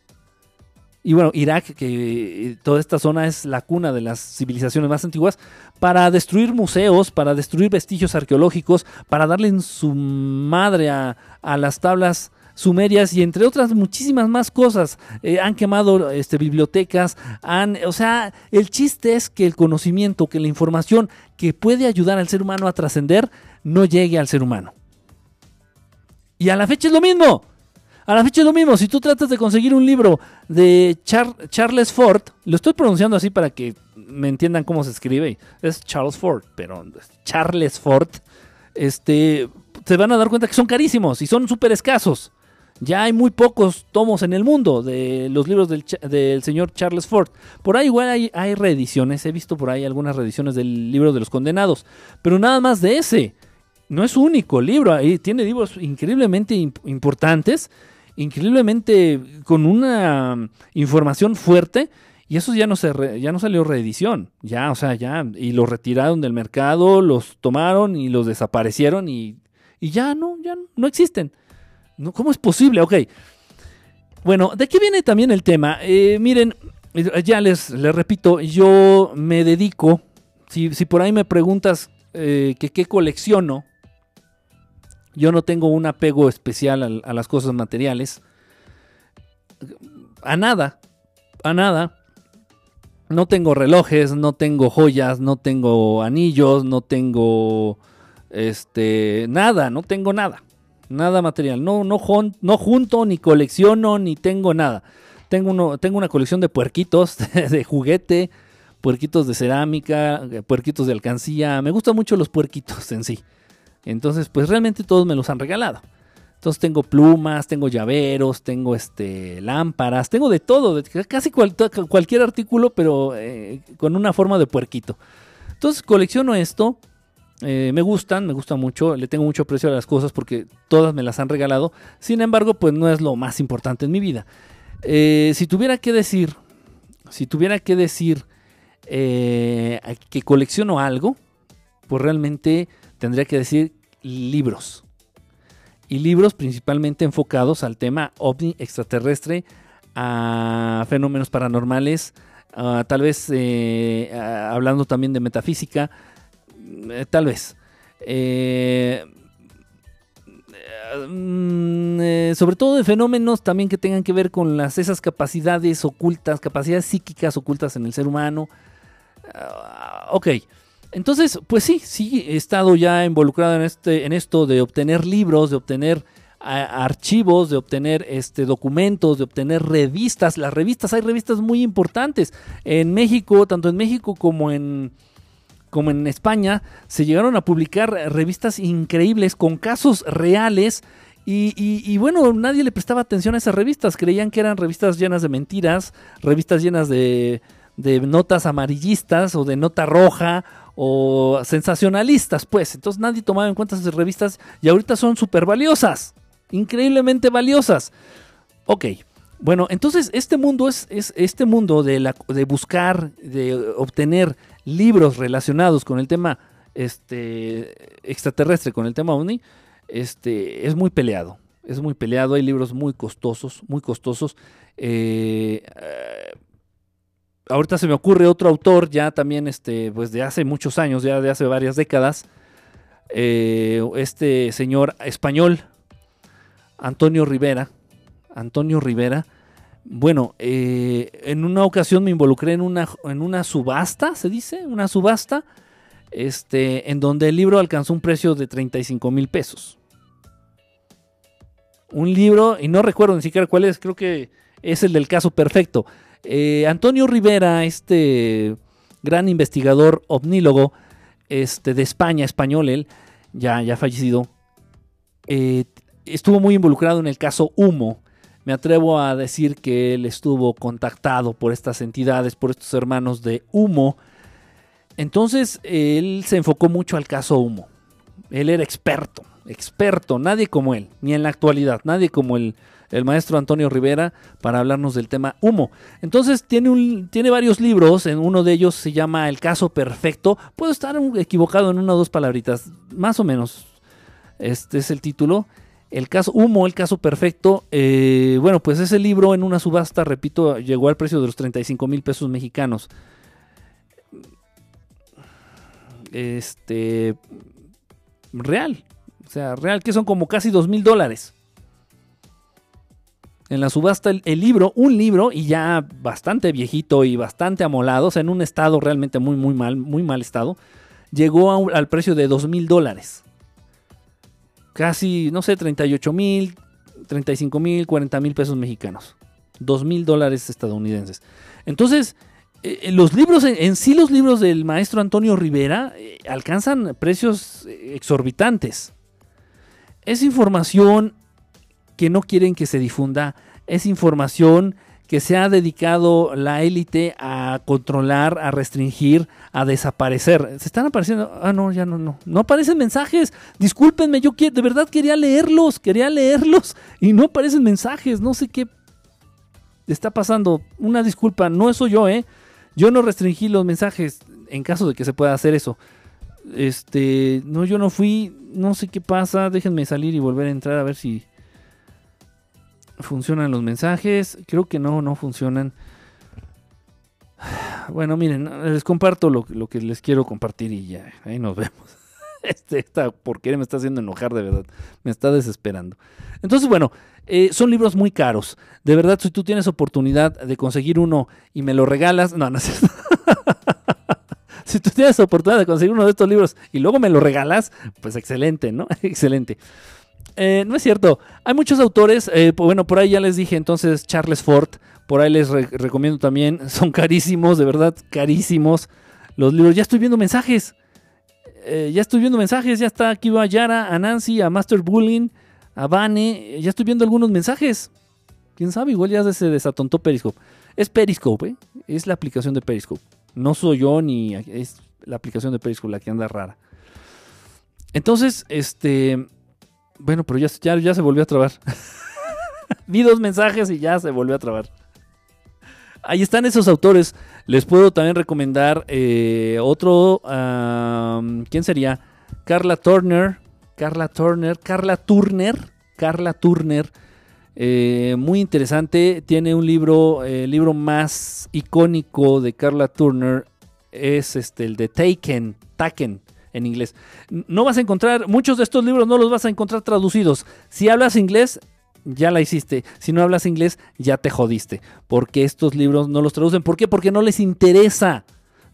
Y bueno, Irak, que eh, toda esta zona es la cuna de las civilizaciones más antiguas, para destruir museos, para destruir vestigios arqueológicos, para darle en su madre a, las tablas sumerias y entre otras muchísimas más cosas. Eh, han quemado este, bibliotecas, han, o sea, el chiste es que el conocimiento, que la información que puede ayudar al ser humano a trascender, no llegue al ser humano. Y a la fecha es lo mismo. A la fecha es lo mismo, si tú tratas de conseguir un libro de Charles Ford, lo estoy pronunciando así para que me entiendan cómo se escribe, es Charles Ford, pero Charles Ford, este, se van a dar cuenta que son carísimos y son súper escasos. Ya hay muy pocos tomos en el mundo de los libros del, señor Charles Ford. Por ahí igual hay, reediciones, he visto por ahí algunas reediciones del libro de los condenados, pero nada más de ese. No es único libro, ahí tiene libros increíblemente importantes increíblemente con una información fuerte y eso ya no se ya no salió reedición, ya, o sea, ya y los retiraron del mercado, los tomaron y los desaparecieron y, y ya no, ya no existen. No, ¿Cómo es posible? Ok. Bueno, ¿de qué viene también el tema? Eh, miren, ya les, les repito, yo me dedico, si, si por ahí me preguntas eh, que qué colecciono, yo no tengo un apego especial a, las cosas materiales. A nada. A nada. No tengo relojes, no tengo joyas, no tengo anillos, no tengo este nada, no tengo nada. Nada material. No, no, no junto, ni colecciono, ni tengo nada. Tengo, uno, tengo una colección de puerquitos, *laughs* de juguete, puerquitos de cerámica, puerquitos de alcancía. Me gustan mucho los puerquitos en sí. Entonces, pues realmente todos me los han regalado. Entonces tengo plumas, tengo llaveros, tengo este lámparas, tengo de todo, casi cualquier artículo, pero eh, con una forma de puerquito. Entonces colecciono esto, eh, me gustan, me gusta mucho, le tengo mucho precio a las cosas porque todas me las han regalado. Sin embargo, pues no es lo más importante en mi vida. Eh, si tuviera que decir, si tuviera que decir que colecciono algo, pues realmente tendría que decir libros. Y libros principalmente enfocados al tema ovni extraterrestre, a fenómenos paranormales, tal vez eh, hablando también de metafísica, eh, tal vez. Eh, mm, sobre todo de fenómenos también que tengan que ver con esas capacidades ocultas, capacidades psíquicas ocultas en el ser humano. Ah, ok, Entonces, pues sí, sí, he estado ya involucrado en, este, en esto de obtener libros, de obtener archivos, de obtener este, documentos, de obtener revistas. Las revistas, hay revistas muy importantes. En México, tanto en México como en, como en España, se llegaron a publicar revistas increíbles con casos reales. Y, bueno, nadie le prestaba atención a esas revistas. Creían que eran revistas llenas de mentiras, revistas llenas de, de notas amarillistas o de nota roja o sensacionalistas, pues. Entonces nadie tomaba en cuenta esas revistas y ahorita son súper valiosas increíblemente valiosas. Ok, bueno, entonces este mundo es, este mundo de, buscar, de obtener libros relacionados con el tema este, extraterrestre, con el tema OVNI, este, es muy peleado. Es muy peleado, hay libros muy costosos, muy costosos. Eh, eh, ahorita se me ocurre otro autor, ya también este, pues de hace muchos años, ya de hace varias décadas, eh, este señor español, Antonio Rivera. Antonio Rivera. Bueno, eh, en una ocasión me involucré en una, en una subasta, se dice, una subasta, este, en donde el libro alcanzó un precio de 35 mil pesos. Un libro, y no recuerdo ni siquiera cuál es, creo que es el del caso perfecto. Eh, Antonio Rivera, este gran investigador ovnílogo este, de España, español él, ya, ya fallecido, eh, estuvo muy involucrado en el caso Humo. Me atrevo a decir que él estuvo contactado por estas entidades, por estos hermanos de Humo. Entonces él se enfocó mucho al caso Humo. Él era experto, experto, nadie como él, ni en la actualidad, nadie como el, el maestro Antonio Rivera para hablarnos del tema humo. Entonces tiene, un, tiene varios libros, en uno de ellos se llama El caso perfecto. Puedo estar equivocado en una o dos palabritas, más o menos. Este es el título. El caso Humo, el caso perfecto. Eh, bueno, pues ese libro en una subasta, repito, llegó al precio de los 35 mil pesos mexicanos. Este. Real. O sea, real, que son como casi 2 mil dólares. En la subasta, el, libro, un libro, y ya bastante viejito y bastante amolado, o sea, en un estado realmente muy, muy mal, muy mal estado, llegó al precio de 2 mil dólares casi, no sé, 38 mil, 35 mil, 40 mil pesos mexicanos. 2 mil dólares estadounidenses. Entonces, eh, eh, los libros, en, sí los libros del maestro Antonio Rivera eh, alcanzan precios exorbitantes. Es información que no quieren que se difunda, es información que se ha dedicado la élite a controlar, a restringir, a desaparecer. Se están apareciendo. Ah, no, ya no, no. No aparecen mensajes. Discúlpenme, yo de verdad quería leerlos, quería leerlos y no aparecen mensajes. No sé qué está pasando. Una disculpa, no soy yo, ¿eh? Yo no restringí los mensajes en caso de que se pueda hacer eso. Este, no, yo no fui, no sé qué pasa. Déjenme salir y volver a entrar a ver si funcionan los mensajes. Creo que no, no funcionan. Bueno, miren, les comparto lo, que les quiero compartir y ya, ahí nos vemos. *laughs* Este, esta porquería me está haciendo enojar de verdad, me está desesperando. Entonces, bueno, eh, son libros muy caros. De verdad, si tú tienes oportunidad de conseguir uno y me lo regalas, no, no sé. *laughs* si tú tienes oportunidad de conseguir uno de estos libros y luego me lo regalas, pues excelente, ¿no? *laughs* excelente. Eh, no es cierto. Hay muchos autores. Eh, bueno, por ahí ya les dije entonces Charles Ford. Por ahí les recomiendo también. *laughs* Son carísimos, de verdad, carísimos. Los libros. Ya estoy viendo mensajes. Eh, ya estoy viendo mensajes. Ya está aquí a Yara, a Nancy, a Master Bullying, a Vane. Ya estoy viendo algunos mensajes. Quién sabe, igual ya se desatontó Periscope. Es Periscope. Es la aplicación de Periscope. No soy yo ni es la aplicación de Periscope la que anda rara. Entonces, este bueno, pero ya, ya, se volvió a trabar. *laughs* Vi dos mensajes y ya se volvió a trabar. Ahí están esos autores. Les puedo también recomendar eh, otro. ¿Quién sería? Carla Turner. Carla Turner. Carla Turner. Carla Turner. Eh, muy interesante. Tiene un libro. El libro más icónico de Carla Turner es este, el de Taken. Taken en inglés. No vas a encontrar, muchos de estos libros no los vas a encontrar traducidos. Si hablas inglés, ya la hiciste. Si no hablas inglés, ya te jodiste. Porque estos libros no los traducen. ¿Por qué? Porque no les interesa.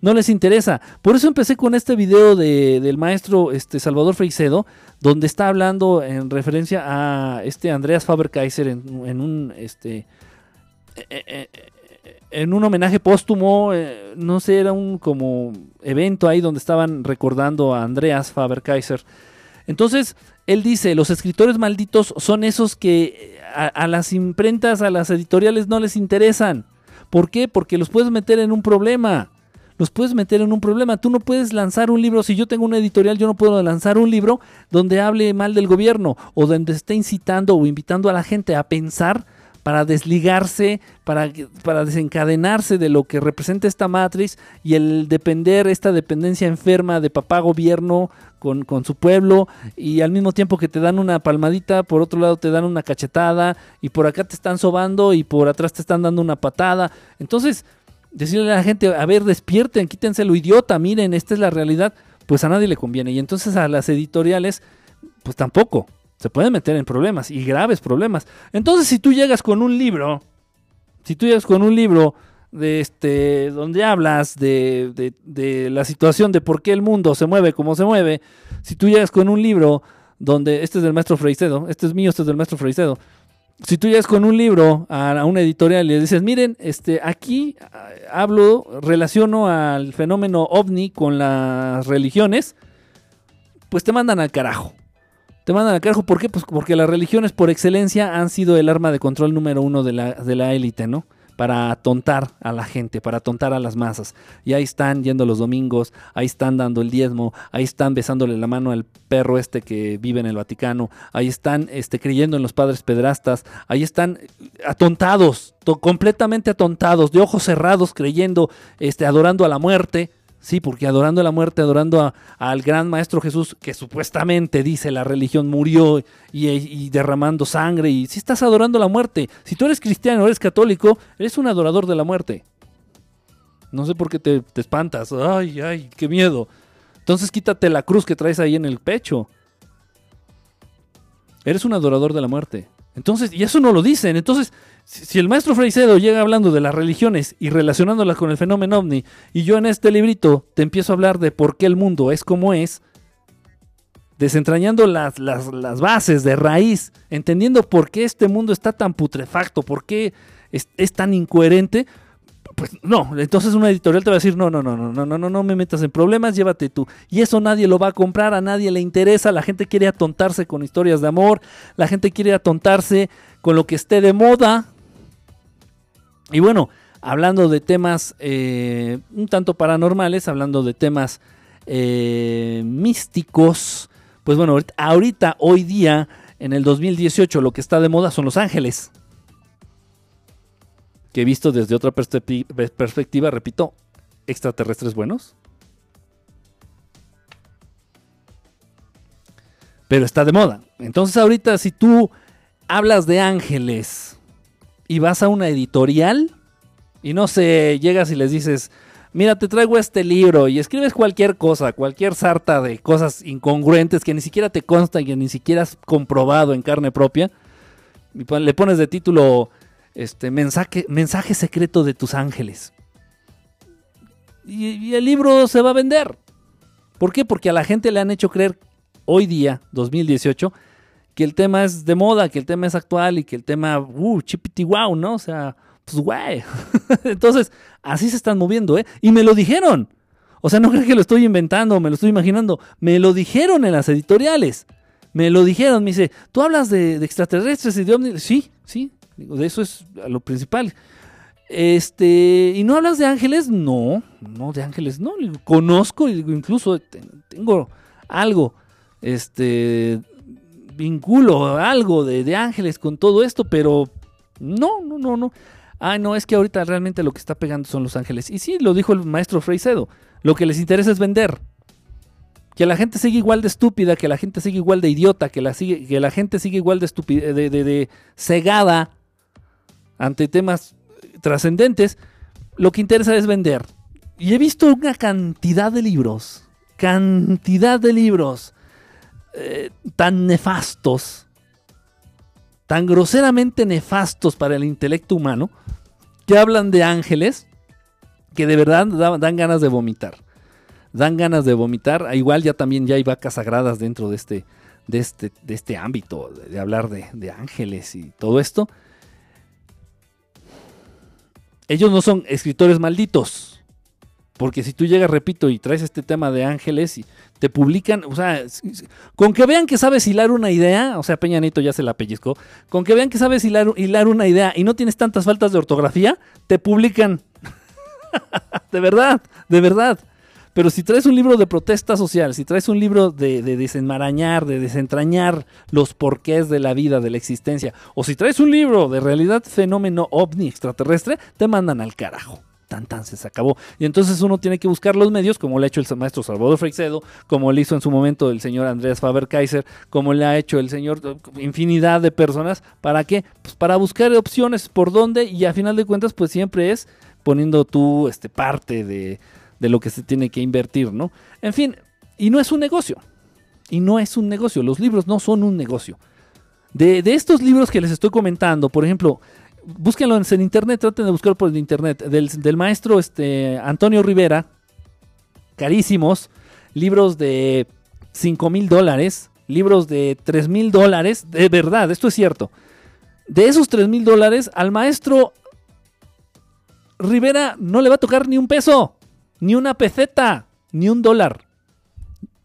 no les interesa. Por eso empecé con este video de, del maestro este, Salvador Freicedo, donde está hablando en referencia a este Andreas Faber-Kaiser en, en, un este eh, eh, en un homenaje póstumo, eh, no sé, era un como evento ahí donde estaban recordando a Andreas Faber-Kaiser. Entonces, él dice, los escritores malditos son esos que a, a, las imprentas, a las editoriales no les interesan. ¿Por qué? Porque los puedes meter en un problema. Los puedes meter en un problema. Tú no puedes lanzar un libro. Si yo tengo una editorial, yo no puedo lanzar un libro donde hable mal del gobierno o donde esté incitando o invitando a la gente a pensar para desligarse, para, para desencadenarse de lo que representa esta matriz y el depender, esta dependencia enferma de papá gobierno con, con, su pueblo y al mismo tiempo que te dan una palmadita, por otro lado te dan una cachetada y por acá te están sobando y por atrás te están dando una patada. Entonces, decirle a la gente, a ver, despierten, quítense lo idiota, miren, esta es la realidad, pues a nadie le conviene. Y entonces a las editoriales, pues tampoco se pueden meter en problemas y graves problemas. Entonces, si tú llegas con un libro, si tú llegas con un libro de este donde hablas de, de, la situación de por qué el mundo se mueve como se mueve, si tú llegas con un libro donde este es del maestro Freicedo, este es mío, este es del maestro Freicedo. Si tú llegas con un libro a, a una editorial y le dices, miren, este, aquí hablo, relaciono al fenómeno ovni con las religiones, pues te mandan al carajo te mandan al carajo. ¿Por qué? Pues porque las religiones por excelencia han sido el arma de control número uno de la, de la élite, ¿no? Para atontar a la gente, para atontar a las masas. Y ahí están yendo los domingos, ahí están dando el diezmo, ahí están besándole la mano al perro este que vive en el Vaticano, ahí están este, creyendo en los padres pedrastas, ahí están atontados, completamente atontados, de ojos cerrados, creyendo, este, adorando a la muerte, Sí, porque adorando a la muerte, adorando al gran Maestro Jesús, que supuestamente dice la religión murió y, y, derramando sangre, y si estás adorando la muerte, si tú eres cristiano, eres católico, eres un adorador de la muerte. No sé por qué te, te espantas, ay, ay, qué miedo. Entonces quítate la cruz que traes ahí en el pecho. Eres un adorador de la muerte. Entonces, y eso no lo dicen. Entonces, si, el maestro Freicedo llega hablando de las religiones y relacionándolas con el fenómeno ovni, y yo en este librito te empiezo a hablar de por qué el mundo es como es, desentrañando las, las, las bases de raíz, entendiendo por qué este mundo está tan putrefacto, por qué es, es tan incoherente, pues no, entonces una editorial te va a decir, no, no, no, no, no, no, no, no me metas en problemas, llévate tú. Y eso nadie lo va a comprar, a nadie le interesa, la gente quiere atontarse con historias de amor, la gente quiere atontarse con lo que esté de moda. Y bueno, hablando de temas eh, un tanto paranormales, hablando de temas eh, místicos, pues bueno, ahorita, hoy día, en el 2018, lo que está de moda son los ángeles que visto desde otra perspectiva, repito, extraterrestres buenos. Pero está de moda. Entonces ahorita si tú hablas de ángeles y vas a una editorial y no sé, llegas y les dices, mira, te traigo este libro y escribes cualquier cosa, cualquier sarta de cosas incongruentes que ni siquiera te constan, que ni siquiera has comprobado en carne propia, y le pones de título este, mensaje, secreto de tus ángeles. Y, y, el libro se va a vender. ¿Por qué? Porque a la gente le han hecho creer hoy día, 2018, que el tema es de moda, que el tema es actual y que el tema, uh, chipiti wow, ¿no? O sea, pues güey. *laughs* Entonces, así se están moviendo, ¿eh? Y me lo dijeron. O sea, no creo que lo estoy inventando, me lo estoy imaginando. Me lo dijeron en las editoriales. Me lo dijeron, me dice, ¿tú hablas de, extraterrestres y de ovnis? Sí, sí, de eso es lo principal. Este, ¿y no hablas de ángeles? No, no, de ángeles no. Conozco, incluso tengo algo, este, vinculo algo de, ángeles con todo esto, pero no, no, no, no. Ah, no, es que ahorita realmente lo que está pegando son los ángeles. Y sí, lo dijo el maestro Freicedo. Lo que les interesa es vender. Que la gente siga igual de estúpida, que la gente siga igual de idiota, que la, sigue, que la gente siga igual de, estúpida, de, cegada ante temas trascendentes, lo que interesa es vender. Y he visto una cantidad de libros, cantidad de libros eh, tan nefastos, tan groseramente nefastos para el intelecto humano, que hablan de ángeles, que de verdad dan ganas de vomitar. Dan ganas de vomitar. Igual ya también ya hay vacas sagradas dentro de este, de este, de este ámbito, de, hablar de ángeles y todo esto. Ellos no son escritores malditos. Porque si tú llegas, repito, y traes este tema de ángeles y te publican, o sea, con que vean que sabes hilar una idea, o sea, Peña Nieto ya se la pellizcó, con que vean que sabes hilar, hilar una idea y no tienes tantas faltas de ortografía, te publican. *laughs* de verdad, de verdad. Pero si traes un libro de protesta social, si traes un libro de, de, desenmarañar, de desentrañar los porqués de la vida, de la existencia, o si traes un libro de realidad fenómeno ovni extraterrestre, te mandan al carajo tan tan se acabó. Y entonces uno tiene que buscar los medios, como le ha hecho el maestro Salvador Freixedo, como le hizo en su momento el señor Andrés Faber Kaiser, como le ha hecho el señor infinidad de personas, ¿para qué? Pues para buscar opciones por dónde y a final de cuentas pues siempre es poniendo tú este, parte de, de lo que se tiene que invertir, ¿no? En fin, y no es un negocio. Y no es un negocio. Los libros no son un negocio. De, de estos libros que les estoy comentando, por ejemplo, búsquenlo en internet, traten de buscarlo por el internet, del, maestro este, Antonio Rivera, carísimos, libros de 5 mil dólares, libros de 3 mil dólares, de verdad, esto es cierto. De esos 3 mil dólares, al maestro Rivera no le va a tocar ni un peso, ni una peseta, ni un dólar.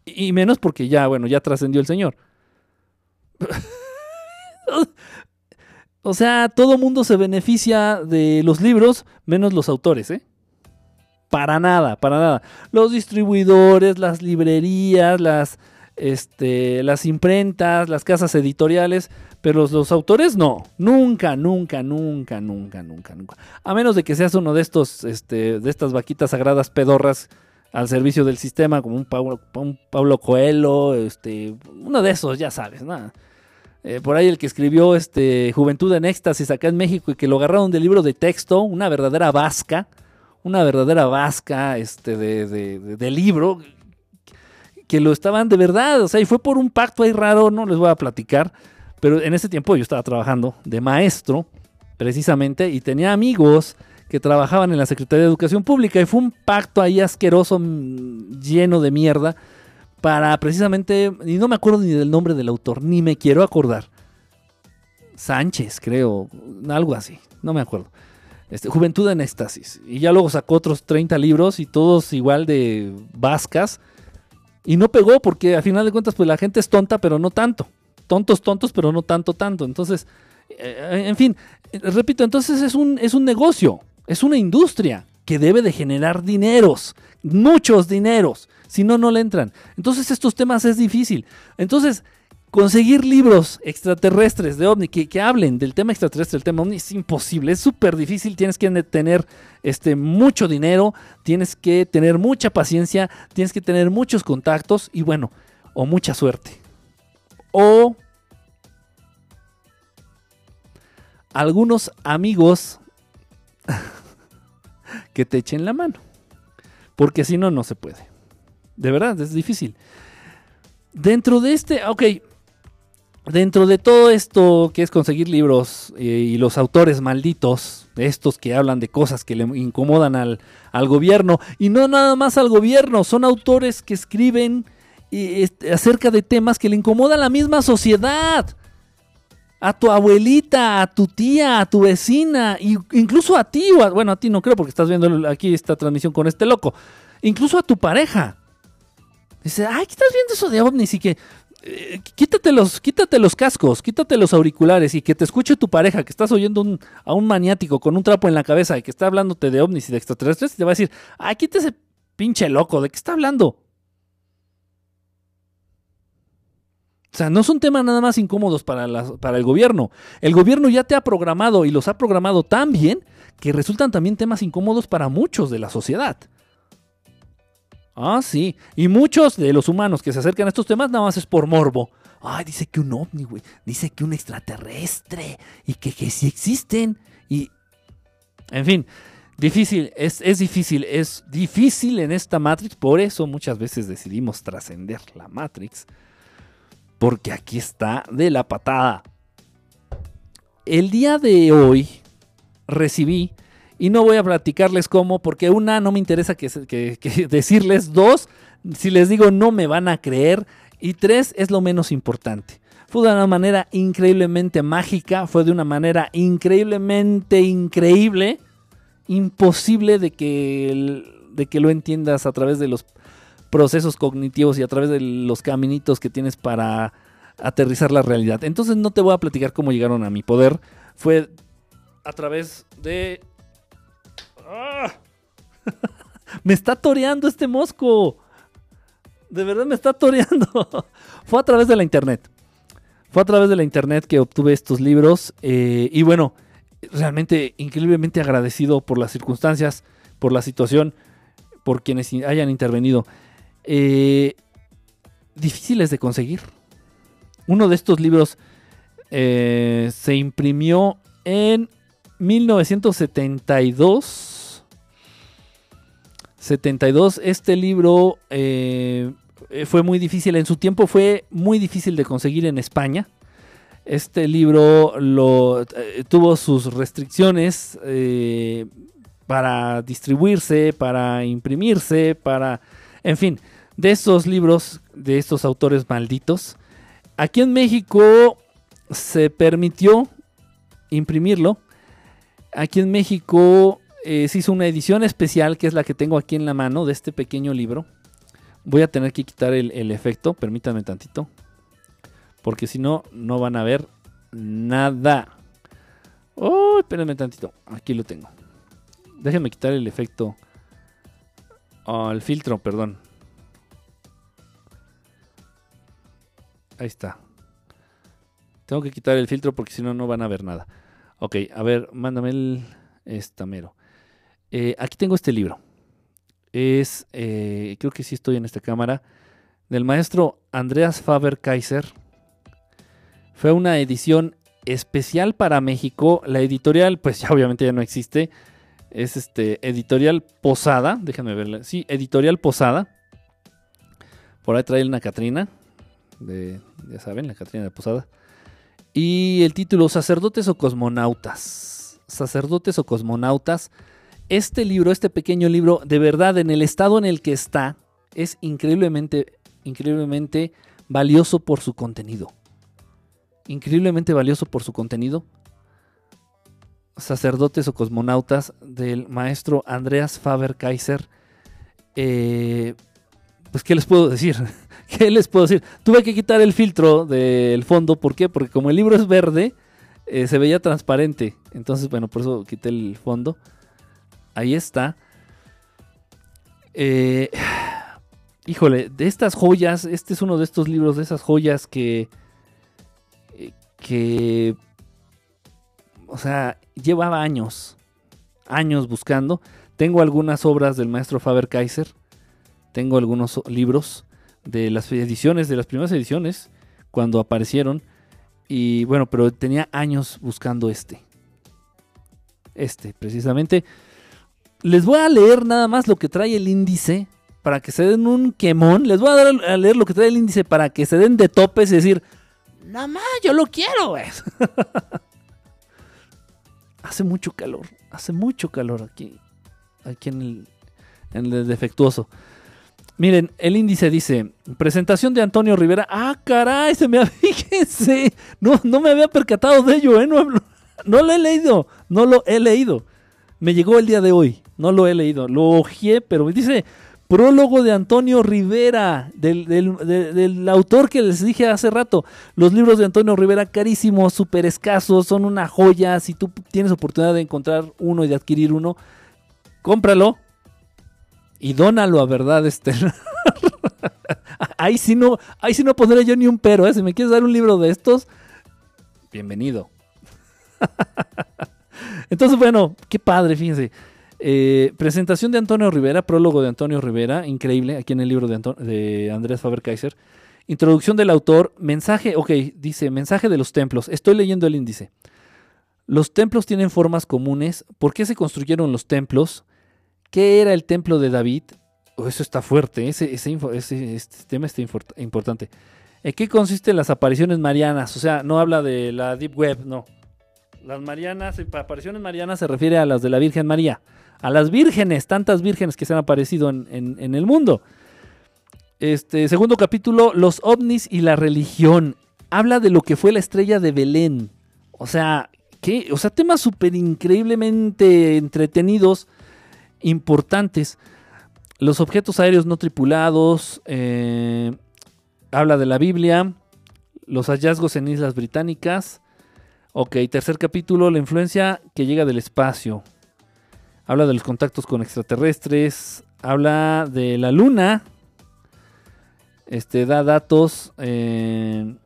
Y menos porque ya, bueno, ya trascendió el señor. *laughs* O sea, todo mundo se beneficia de los libros, menos los autores, ¿eh? Para nada, para nada. Los distribuidores, las librerías, las, este, las imprentas, las casas editoriales, pero los, autores no. Nunca, nunca, nunca, nunca, nunca, nunca. A menos de que seas uno de estos, este, de estas vaquitas sagradas pedorras al servicio del sistema, como un Pablo, un Pablo Coelho, este, uno de esos, ya sabes, nada. Eh, por ahí el que escribió este, Juventud en Éxtasis acá en México y que lo agarraron del libro de texto, una verdadera vasca, una verdadera vasca este, de, libro, que lo estaban de verdad, o sea, y fue por un pacto ahí raro, no les voy a platicar, pero en ese tiempo yo estaba trabajando de maestro, precisamente, y tenía amigos que trabajaban en la Secretaría de Educación Pública, y fue un pacto ahí asqueroso, mm, lleno de mierda, para precisamente, y no me acuerdo ni del nombre del autor, ni me quiero acordar. Sánchez, creo, algo así, no me acuerdo. Este, Juventud en Éxtasis. Y ya luego sacó otros 30 libros y todos igual de vascas. Y no pegó porque a final de cuentas pues la gente es tonta, pero no tanto. Tontos, tontos, pero no tanto, tanto. Entonces, eh, en fin, repito, entonces es un, es un negocio, es una industria que debe de generar dineros, muchos dineros si no, no le entran. Entonces estos temas es difícil. Entonces, conseguir libros extraterrestres de ovni que, hablen del tema extraterrestre, del tema ovni, es imposible, es súper difícil, tienes que tener este, mucho dinero, tienes que tener mucha paciencia, tienes que tener muchos contactos y bueno, o mucha suerte. O algunos amigos *laughs* que te echen la mano, porque si no, no se puede. De verdad, es difícil. Dentro de este, ok, dentro de todo esto que es conseguir libros eh, y los autores malditos, estos que hablan de cosas que le incomodan al, al gobierno, y no nada más al gobierno, son autores que escriben acerca de temas que le incomodan a la misma sociedad. A tu abuelita, a tu tía, a tu vecina, incluso a ti, bueno, a ti no creo porque estás viendo aquí esta transmisión con este loco, incluso a tu pareja. Dice, ay, ¿qué estás viendo eso de ovnis? Y que eh, quítate, los, quítate los cascos, quítate los auriculares y que te escuche tu pareja, que estás oyendo a un maniático con un trapo en la cabeza y que está hablándote de ovnis y de extraterrestres, y te va a decir, ay, quítese pinche loco, ¿de qué está hablando? O sea, no son temas nada más incómodos para, para el gobierno. El gobierno ya te ha programado y los ha programado tan bien que resultan también temas incómodos para muchos de la sociedad. Ah, sí. Y muchos de los humanos que se acercan a estos temas nada más es por morbo. Ay, dice que un ovni, güey. Dice que un extraterrestre. Y que, que sí existen. Y. En fin. Difícil, es, es difícil, es difícil en esta Matrix, por eso muchas veces decidimos trascender la Matrix, porque aquí está de la patada. El día de hoy recibí Y no voy a platicarles cómo, porque una, no me interesa que, *laughs* decirles. Dos, si les digo no me van a creer. Y tres, es lo menos importante. Fue de una manera increíblemente mágica, fue de una manera increíblemente increíble, imposible de que, de que lo entiendas a través de los procesos cognitivos y a través de los caminitos que tienes para aterrizar la realidad. Entonces no te voy a platicar cómo llegaron a mi poder. Fue a través de... ¡Ah! *laughs* me está toreando este mosco. De verdad me está toreando. *laughs* Fue a través de la internet. Fue a través de la internet que obtuve estos libros eh, y bueno, realmente increíblemente agradecido por las circunstancias, por la situación, por quienes hayan intervenido. Eh, difíciles de conseguir. Uno de estos libros eh, se imprimió en 1972. 72. Este libro eh, fue muy difícil, en su tiempo fue muy difícil de conseguir en España. Este libro eh, tuvo sus restricciones eh, para distribuirse, para imprimirse, para... En fin, de estos libros, de estos autores malditos. Aquí en México se permitió imprimirlo. Aquí en México se hizo una edición especial, que es la que tengo aquí en la mano, de este pequeño libro. Voy a tener que quitar el, efecto, permítanme tantito. Porque si no, no van a ver nada. Oh, espérenme tantito. Aquí lo tengo. Déjenme quitar el efecto. Oh, el filtro, perdón. Ahí está. Tengo que quitar el filtro porque si no, no van a ver nada. Ok, a ver, mándame el estamero. Eh, aquí tengo este libro es, eh, creo que sí estoy en esta cámara, del maestro Andreas Faber Kaiser. Fue una edición especial para México. La editorial, pues ya obviamente ya no existe. Es este, editorial Posada. Déjenme verla. Sí, editorial Posada. Por ahí trae una Catrina. Ya saben, la Catrina de Posada. Y el título, Sacerdotes o Cosmonautas. Sacerdotes o Cosmonautas este libro, este pequeño libro, de verdad, en el estado en el que está, es increíblemente, increíblemente valioso por su contenido. Increíblemente valioso por su contenido. Sacerdotes o cosmonautas del maestro Andreas Faber Kaiser. Eh, pues, ¿qué les puedo decir? *laughs* ¿Qué les puedo decir? Tuve que quitar el filtro del fondo. ¿Por qué? Porque como el libro es verde, eh, se veía transparente. Entonces, bueno, por eso quité el fondo. Ahí está. Eh, híjole, de estas joyas, este es uno de estos libros, de esas joyas que, eh, que, o sea, llevaba años, años buscando. Tengo algunas obras del maestro Faber Kaiser, tengo algunos libros de las ediciones, de las primeras ediciones, cuando aparecieron. Y bueno, pero tenía años buscando este. Este, precisamente. Les voy a leer nada más lo que trae el índice para que se den un quemón. Les voy a, dar a leer lo que trae el índice para que se den de topes y decir, nada más, yo lo quiero. *laughs* hace mucho calor, hace mucho calor aquí, aquí en el, en el defectuoso. Miren, el índice dice, presentación de Antonio Rivera. Ah, caray, se me *laughs* fíjense. No, no me había percatado de ello, ¿eh? no, *laughs* no lo he leído, no lo he leído. Me llegó el día de hoy. No lo he leído, lo ojeé, pero dice prólogo de Antonio Rivera, del, autor que les dije hace rato. Los libros de Antonio Rivera carísimos, súper escasos, son una joya. Si tú tienes oportunidad de encontrar uno y de adquirir uno, cómpralo y dónalo a verdad este *laughs* ahí sí no, ahí sí no pondré yo ni un pero, ¿eh? si me quieres dar un libro de estos, bienvenido. *laughs* Entonces, bueno, qué padre, fíjense. Eh, presentación de Antonio Rivera, prólogo de Antonio Rivera, increíble, aquí en el libro de, Andrés Faber-Kaiser. Introducción del autor, mensaje, ok, dice, mensaje de los templos. Estoy leyendo el índice. Los templos tienen formas comunes. ¿Por qué se construyeron los templos? ¿Qué era el templo de David? Oh, eso está fuerte, ese, ese, este tema está importante. ¿En qué consisten las apariciones marianas? O sea, no habla de la Deep Web, no. Las Marianas, apariciones marianas se refiere a las de la Virgen María. A las vírgenes, tantas vírgenes que se han aparecido en, el mundo. Este, segundo capítulo, los ovnis y la religión. Habla de lo que fue la estrella de Belén. O sea, ¿qué? O sea, temas súper increíblemente entretenidos, importantes. Los objetos aéreos no tripulados. Eh, habla de la Biblia. Los hallazgos en islas británicas. Ok, tercer capítulo, la influencia que llega del espacio. Habla de los contactos con extraterrestres. Habla de la luna. Este da datos. Eh,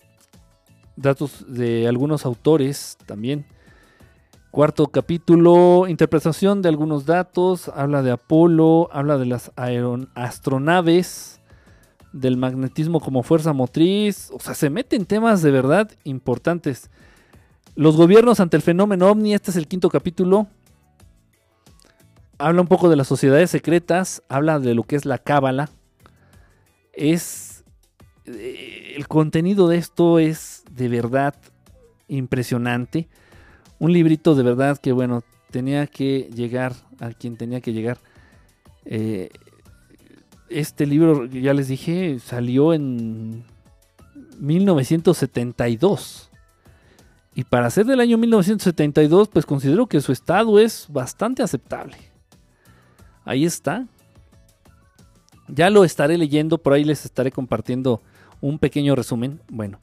datos de algunos autores también. Cuarto capítulo, interpretación de algunos datos. Habla de Apolo. Habla de las astronaves. Del magnetismo como fuerza motriz. O sea, se mete en temas de verdad importantes. Los gobiernos ante el fenómeno ovni, este es el quinto capítulo. Habla un poco de las sociedades secretas, habla de lo que es la cábala. Es eh, el contenido de esto es de verdad impresionante. Un librito de verdad que bueno, tenía que llegar a quien tenía que llegar. Eh, este libro, ya les dije, salió en 1972. Y para ser del año 1972, pues considero que su estado es bastante aceptable. Ahí está. Ya lo estaré leyendo, por ahí les estaré compartiendo un pequeño resumen. Bueno,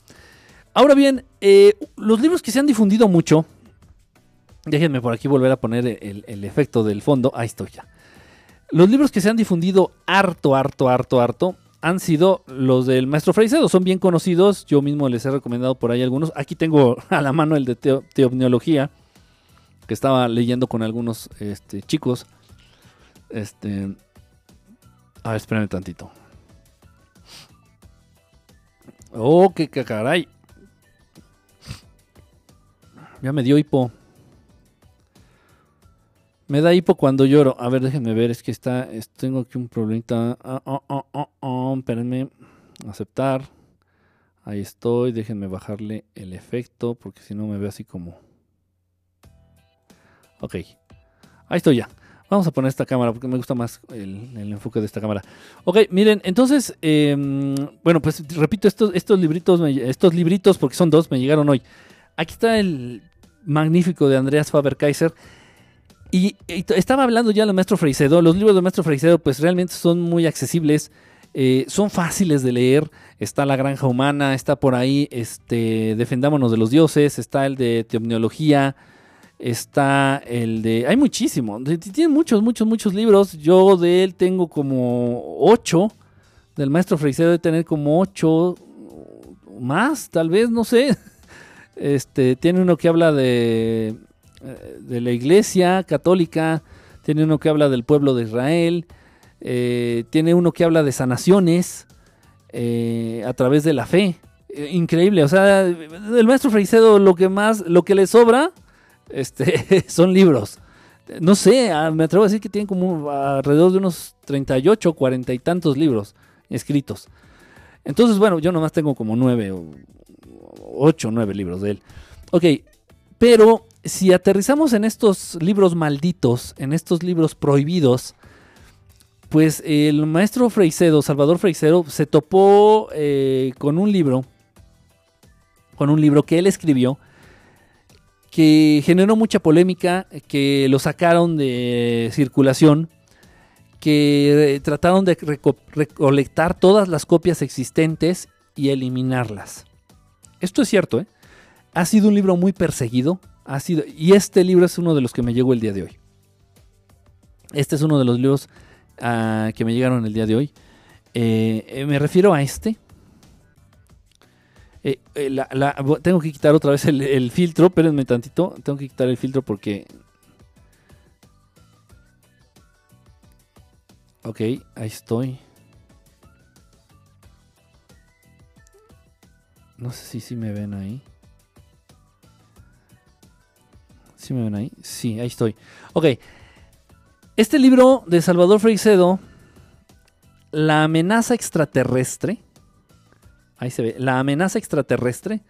ahora bien, eh, los libros que se han difundido mucho, déjenme por aquí volver a poner el, efecto del fondo, ahí estoy ya. Los libros que se han difundido harto, harto, harto, harto, han sido los del maestro Fraicedo. Son bien conocidos. Yo mismo les he recomendado por ahí algunos. Aquí tengo *laughs* a la mano el de teopneología. Que estaba leyendo con algunos este, chicos. Este. A ver, espérame tantito. Oh, qué caray. Ya me dio hipo. Me da hipo cuando lloro. A ver, déjenme ver, es que está, tengo aquí un problemita. Oh, espérenme. Aceptar. Ahí estoy. Déjenme bajarle el efecto porque si no me ve así como... Ok. Ahí estoy ya. Vamos a poner esta cámara porque me gusta más el, enfoque de esta cámara. Ok, miren, entonces, em, bueno, pues repito, estos, estos libritos, estos libritos, porque son dos, me llegaron hoy. Aquí está el magnífico de Andreas Faber-Kaiser. Y, estaba hablando ya del maestro Freicedo. Los libros del maestro Freicedo, pues realmente son muy accesibles. Eh, son fáciles de leer. Está La Granja Humana, está por ahí este, Defendámonos de los Dioses, está el de Teomneología, está el de... Hay muchísimo. Tiene muchos, muchos, muchos libros. Yo de él tengo como ocho. Del maestro Freicedo de tener como ocho más, tal vez, no sé. *laughs* Este, tiene uno que habla de eh, de la iglesia católica, tiene uno que habla del pueblo de Israel, eh, tiene uno que habla de sanaciones eh, a través de la fe. increíble, o sea, el maestro Freicedo lo que más, lo que le sobra, este, *laughs* son libros. No sé, ah, me atrevo a decir que tiene como alrededor de unos 38, 40 y tantos libros escritos. Entonces, bueno, yo nomás tengo como 9 o 8 o 9 libros de él. Ok, pero si aterrizamos en estos libros malditos, en estos libros prohibidos, pues el maestro Freicedo, Salvador Freicedo, se topó eh, con un libro, con un libro que él escribió, que generó mucha polémica, que lo sacaron de circulación, que trataron de recolectar todas las copias existentes y eliminarlas. Esto es cierto, ¿eh? Ha sido un libro muy perseguido, ha sido, y este libro es uno de los que me llegó el día de hoy. Este es uno de los libros ah, que me llegaron el día de hoy. Eh, eh, me refiero a este. Eh, tengo que quitar otra vez el, filtro, espérenme tantito. Tengo que quitar el filtro porque. Ok, ahí estoy. No sé si, si me ven ahí. ¿Sí me ven ahí? Sí, ahí estoy. Ok. Este libro de Salvador Freixedo, La amenaza extraterrestre. Ahí se ve. La amenaza extraterrestre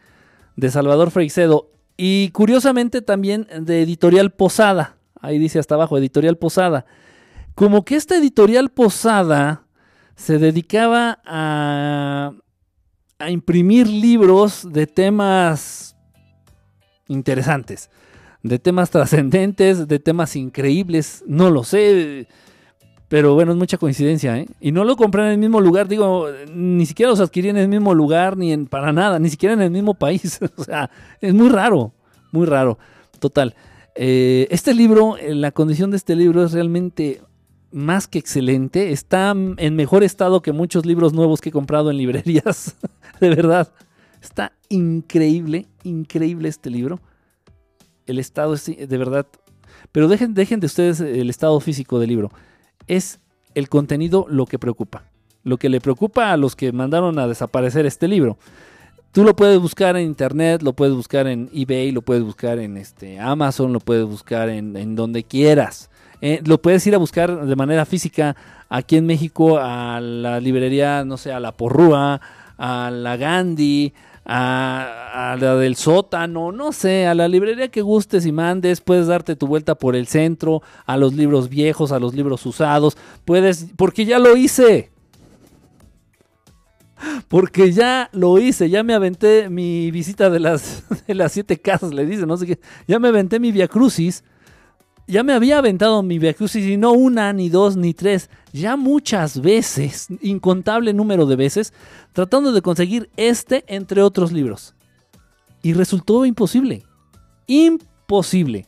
de Salvador Freixedo. Y curiosamente también de Editorial Posada. Ahí dice hasta abajo, Editorial Posada. Como que esta Editorial Posada se dedicaba a, a imprimir libros de temas interesantes, de temas trascendentes, de temas increíbles, no lo sé, pero bueno, es mucha coincidencia, ¿eh? Y no lo compré en el mismo lugar, digo, ni siquiera los adquirí en el mismo lugar, ni en para nada, ni siquiera en el mismo país. *laughs* o sea, es muy raro, muy raro. Total. Eh, este libro, eh, la condición de este libro es realmente más que excelente. Está en mejor estado que muchos libros nuevos que he comprado en librerías. *laughs* de verdad. Está increíble, increíble este libro. El estado es de verdad. Pero dejen, dejen de ustedes el estado físico del libro es el contenido lo que preocupa. Lo que le preocupa a los que mandaron a desaparecer este libro. Tú lo puedes buscar en internet, lo puedes buscar en eBay, lo puedes buscar en este, Amazon, lo puedes buscar en, donde quieras. Eh, lo puedes ir a buscar de manera física aquí en México a la librería, no sé, a la Porrúa, a la Gandhi, a, la del sótano, no sé, a la librería que gustes y mandes, puedes darte tu vuelta por el centro, a los libros viejos, a los libros usados, puedes, porque ya lo hice. Porque ya lo hice, ya me aventé mi visita de las, *laughs* de las siete casas, le dice, no sé qué, ya me aventé mi Via Crucis ya me había aventado mi Via y no una, ni dos, ni tres, ya muchas veces, incontable número de veces, tratando de conseguir este entre otros libros. Y resultó imposible. Imposible.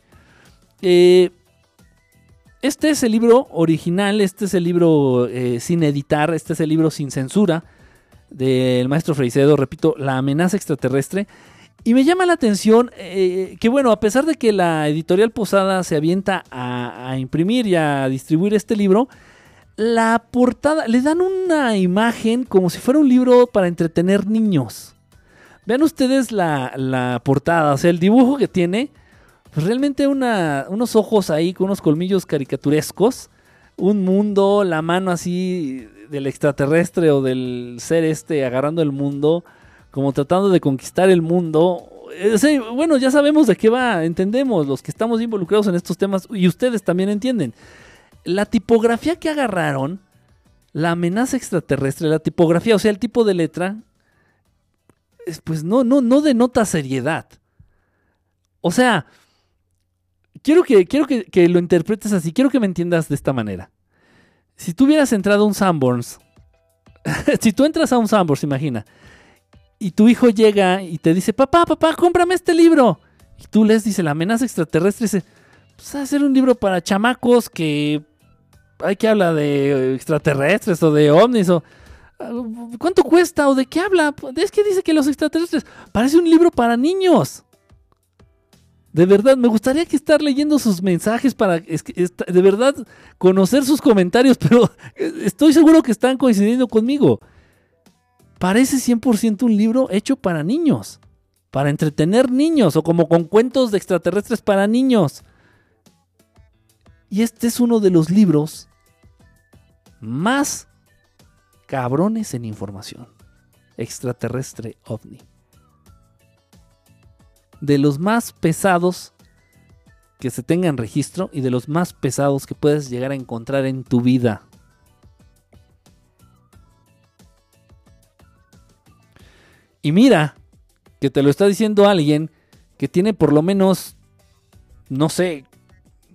Eh, este es el libro original, este es el libro eh, sin editar, este es el libro sin censura del maestro Freicedo, repito, La amenaza extraterrestre. Y me llama la atención eh, que, bueno, a pesar de que la editorial Posada se avienta a, imprimir y a distribuir este libro, la portada, le dan una imagen como si fuera un libro para entretener niños. Vean ustedes la, portada, o sea, el dibujo que tiene, pues realmente unos ojos ahí con unos colmillos caricaturescos, un mundo, la mano así del extraterrestre o del ser este agarrando el mundo como tratando de conquistar el mundo. Eh, bueno, ya sabemos de qué va, entendemos, los que estamos involucrados en estos temas y ustedes también entienden. La tipografía que agarraron, la amenaza extraterrestre, la tipografía, o sea, el tipo de letra, pues no, no, no denota seriedad. O sea, quiero que, quiero que, que, lo interpretes así, quiero que me entiendas de esta manera. Si tú hubieras entrado a un Sanborns, *laughs* si tú entras a un Sanborns, imagina, y tu hijo llega y te dice, papá, papá, cómprame este libro. Y tú les dice, la amenaza extraterrestre, dice, pues a hacer un libro para chamacos que hay que hablar de extraterrestres o de ovnis o... Ah, ¿Cuánto cuesta o de qué habla? Es que dice que los extraterrestres parece un libro para niños. De verdad, me gustaría que estar leyendo sus mensajes para de verdad conocer sus comentarios, *laughs* pero estoy seguro que están coincidiendo conmigo parece 100% un libro hecho para niños, para entretener niños o como con cuentos de extraterrestres para niños. Y este es uno de los libros más cabrones en información. Extraterrestre ovni. De los más pesados que se tengan registro y de los más pesados que puedes llegar a encontrar en tu vida. Y mira, que te lo está diciendo alguien que tiene por lo menos, no sé,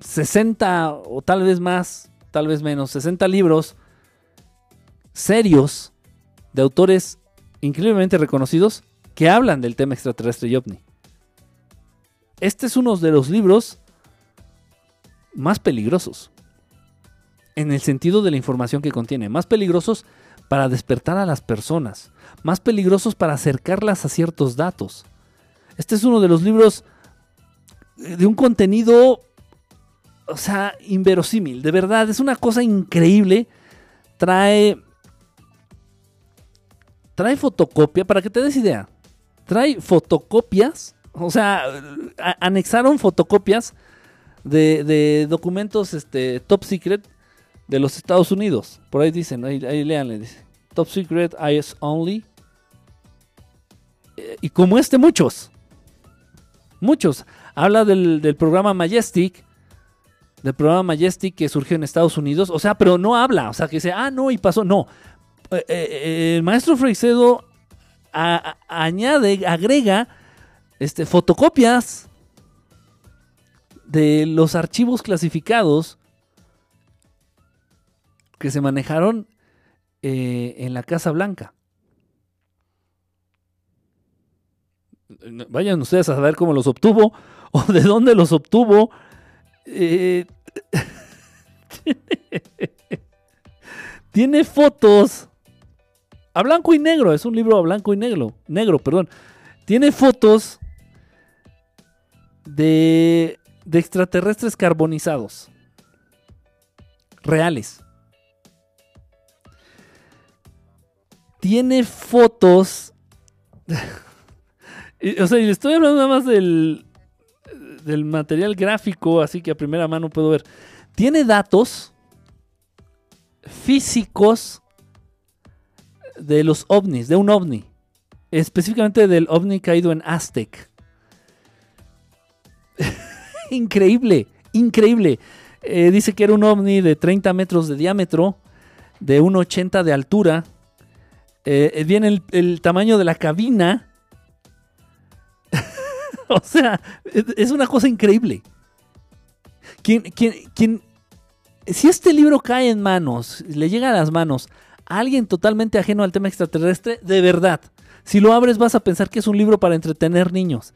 60 o tal vez más, tal vez menos, 60 libros serios de autores increíblemente reconocidos que hablan del tema extraterrestre y ovni. Este es uno de los libros más peligrosos. En el sentido de la información que contiene. Más peligrosos para despertar a las personas, más peligrosos para acercarlas a ciertos datos. Este es uno de los libros de un contenido, o sea, inverosímil, de verdad, es una cosa increíble. Trae trae fotocopia, para que te des idea. Trae fotocopias, o sea, anexaron fotocopias de, de documentos este, top secret de los Estados Unidos. Por ahí dicen, ahí, leanle, dice. Top Secret IS Only. Eh, y como este, muchos. muchos. Habla del, del programa Majestic, del programa Majestic que surgió en Estados Unidos, o sea, pero no habla, o sea, que dice, ah, no, y pasó, no. Eh, eh, el maestro a- añade, agrega este, fotocopias de los archivos clasificados que se manejaron eh, en la Casa Blanca. Vayan ustedes a saber cómo los obtuvo *laughs* o de dónde los obtuvo. Eh, *laughs* tiene fotos a blanco y negro. Es un libro a blanco y negro. Negro, perdón. Tiene fotos de, de extraterrestres carbonizados. Reales. Tiene fotos. *laughs* O sea, y le estoy hablando nada más del, del material gráfico, así que a primera mano puedo ver. Tiene datos físicos de los ovnis, de un ovni. Específicamente del ovni caído en Aztec. *laughs* increíble, increíble. Eh, dice que era un ovni de 30 metros de diámetro, de 1,80 de altura. Eh, viene el, tamaño de la cabina. *laughs* o sea, es, una cosa increíble. Quien, quien, quien, si este libro cae en manos, le llega a las manos a alguien totalmente ajeno al tema extraterrestre, de verdad, si lo abres vas a pensar que es un libro para entretener niños.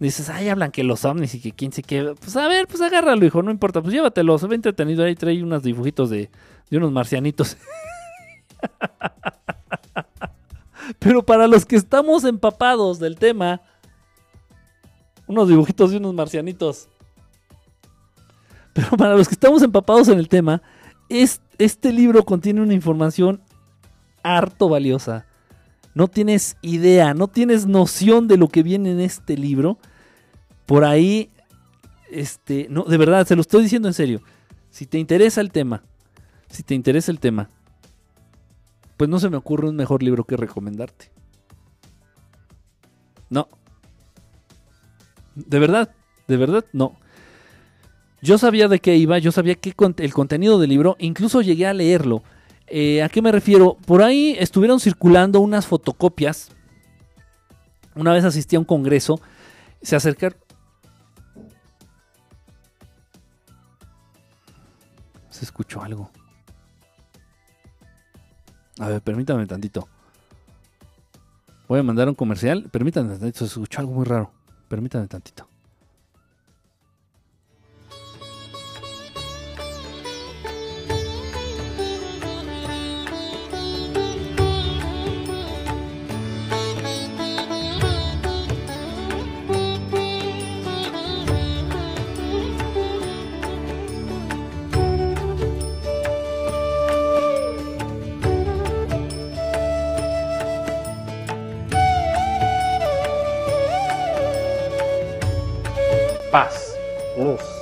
Dices, ay, hablan que los ovnis y que quién se qué. Pues a ver, pues agárralo, hijo, no importa, pues llévatelo, se ve entretenido ahí, trae unos dibujitos de, de unos marcianitos. *laughs* Pero para los que estamos empapados del tema, unos dibujitos de unos marcianitos. Pero para los que estamos empapados en el tema, es, este libro contiene una información harto valiosa. No tienes idea, no tienes noción de lo que viene en este libro. Por ahí, este, no, de verdad, se lo estoy diciendo en serio. Si te interesa el tema, si te interesa el tema, pues no se me ocurre un mejor libro que recomendarte. No. De verdad, de verdad, no. Yo sabía de qué iba, yo sabía que el contenido del libro, incluso llegué a leerlo. Eh, ¿A qué me refiero? Por ahí estuvieron circulando unas fotocopias. Una vez asistí a un congreso, se acercaron... Se escuchó algo. A ver, permítame tantito. Voy a mandar un comercial. Permítame tantito, se escuchó algo muy raro. Permítame tantito. Paz, luz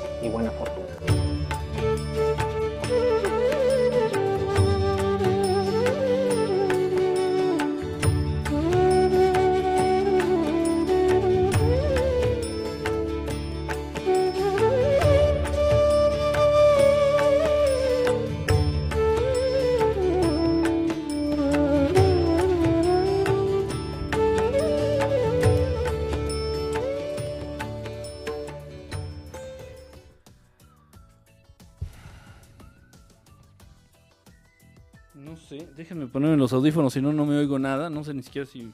los audífonos, si no, no me oigo nada. No sé ni siquiera si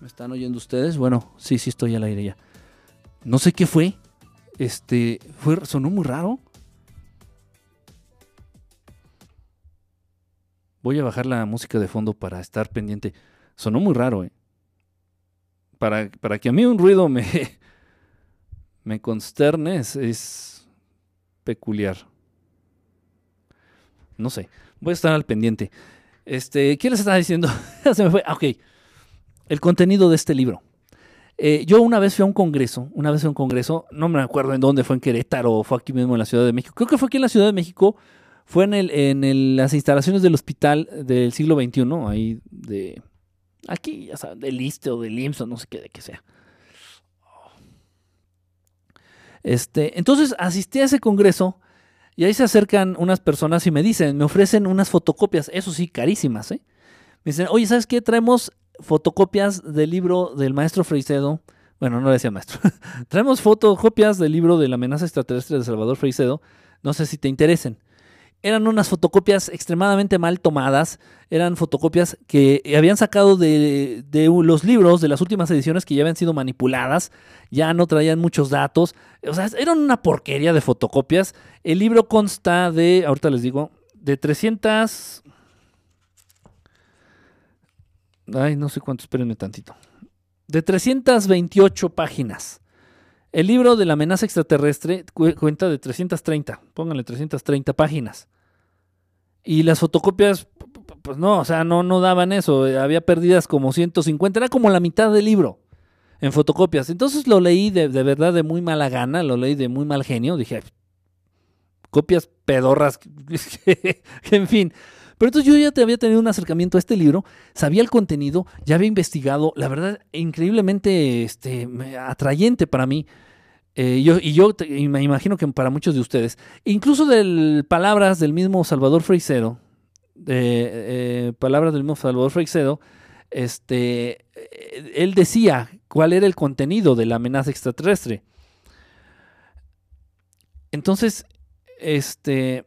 me están oyendo ustedes. Bueno, sí, sí estoy al aire ya. No sé qué fue. Este, fue, sonó muy raro. Voy a bajar la música de fondo para estar pendiente. Sonó muy raro, eh. Para, para que a mí un ruido me, *laughs* me consterne es, es peculiar. No sé. Voy a estar al pendiente. Este, ¿qué les estaba diciendo? *laughs* Se me fue. Ah, ok. El contenido de este libro. Eh, yo una vez fui a un congreso, una vez a un congreso, no me acuerdo en dónde, fue en Querétaro o fue aquí mismo en la Ciudad de México. Creo que fue aquí en la Ciudad de México, fue en, el, en las instalaciones del hospital del siglo XXI, ahí de... Aquí, ya saben, del ISTE o del IMSS no sé qué, de qué sea. Este, entonces asistí a ese congreso y ahí se acercan unas personas y me dicen, me ofrecen unas fotocopias, eso sí, carísimas, ¿eh? Me dicen, oye, ¿sabes qué? Traemos fotocopias del libro del maestro Freicedo. Bueno, no le decía maestro. *laughs* Traemos fotocopias del libro de la amenaza extraterrestre de Salvador Freicedo. No sé si te interesen eran unas fotocopias extremadamente mal tomadas, eran fotocopias que habían sacado de, los libros de las últimas ediciones que ya habían sido manipuladas, ya no traían muchos datos, o sea, eran una porquería de fotocopias. El libro consta de, ahorita les digo, de 300... Ay, no sé cuánto, espérenme tantito. De 328 páginas. El libro de la amenaza extraterrestre cuenta de 330, pónganle 330 páginas. Y las fotocopias, pues no, o sea, no, no daban eso. Había perdidas como 150, era como la mitad del libro en fotocopias. Entonces lo leí de, verdad de muy mala gana, lo leí de muy mal genio. Dije, copias pedorras, *laughs* en fin. Pero entonces yo ya te había tenido un acercamiento a este libro, sabía el contenido, ya había investigado, la verdad, increíblemente este, atrayente para mí. Eh, yo, y yo me imagino que para muchos de ustedes, incluso de palabras del mismo Salvador Freixedo, eh, palabras del mismo Salvador Freixedo, este, eh, él decía cuál era el contenido de la amenaza extraterrestre. Entonces, este,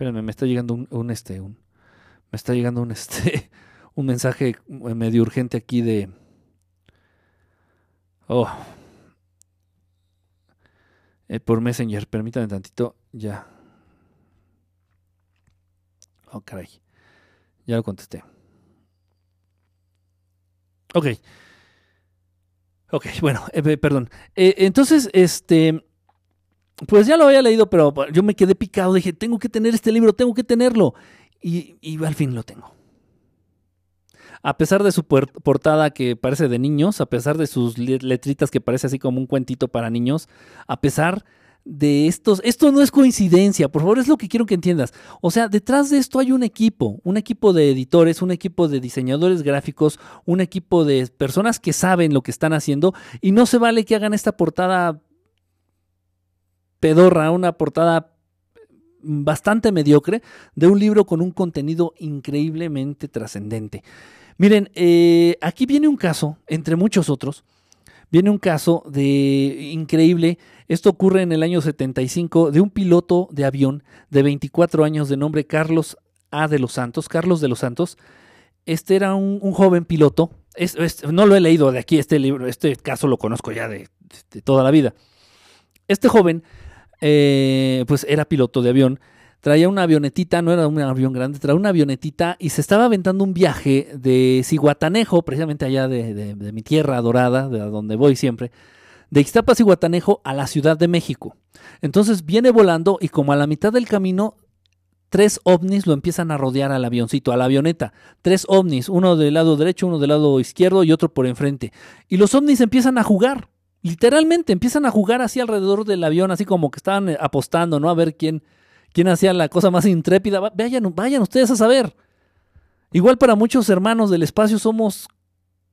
Espérenme, me está llegando un, este, un, me está llegando un *laughs* este, un mensaje medio urgente aquí de. Oh. Eh, por Messenger, permítanme tantito, ya. Oh, caray. Ya lo contesté. Ok. Ok, bueno, eh, perdón. Eh, entonces, este, pues ya lo había leído, pero yo me quedé picado. Dije, tengo que tener este libro, tengo que tenerlo. Y, al fin lo tengo. A pesar de su portada que parece de niños, a pesar de sus letritas que parece así como un cuentito para niños, a pesar de estos, esto no es coincidencia, por favor, es lo que quiero que entiendas. O sea, detrás de esto hay un equipo, un equipo de editores, un equipo de diseñadores gráficos, un equipo de personas que saben lo que están haciendo y no se vale que hagan esta portada pedorra, una portada bastante mediocre de un libro con un contenido increíblemente trascendente. Miren, eh, aquí viene un caso, entre muchos otros, viene un caso de increíble. Esto ocurre en el año 75 de un piloto de avión de 24 años de nombre Carlos A. de los Santos, Carlos de los Santos. Este era un, joven piloto. no lo he leído de aquí, este libro, este caso lo conozco ya de toda la vida. Este joven eh, pues era piloto de avión. Traía una avionetita, no era un avión grande, traía una avionetita y se estaba aventando un viaje de Ciguatanejo, precisamente allá de, mi tierra dorada, de donde voy siempre, de Ixtapa, Ciguatanejo a la Ciudad de México. Entonces viene volando y como a la mitad del camino tres ovnis lo empiezan a rodear al avioncito, a la avioneta. Tres ovnis, uno del lado derecho, uno del lado izquierdo y otro por enfrente. Y los ovnis empiezan a jugar. Literalmente empiezan a jugar así alrededor del avión, así como que estaban eh, apostando, ¿no? A ver quién, quién hacía la cosa más intrépida. Vayan, vayan ustedes a saber. Igual para muchos hermanos del espacio somos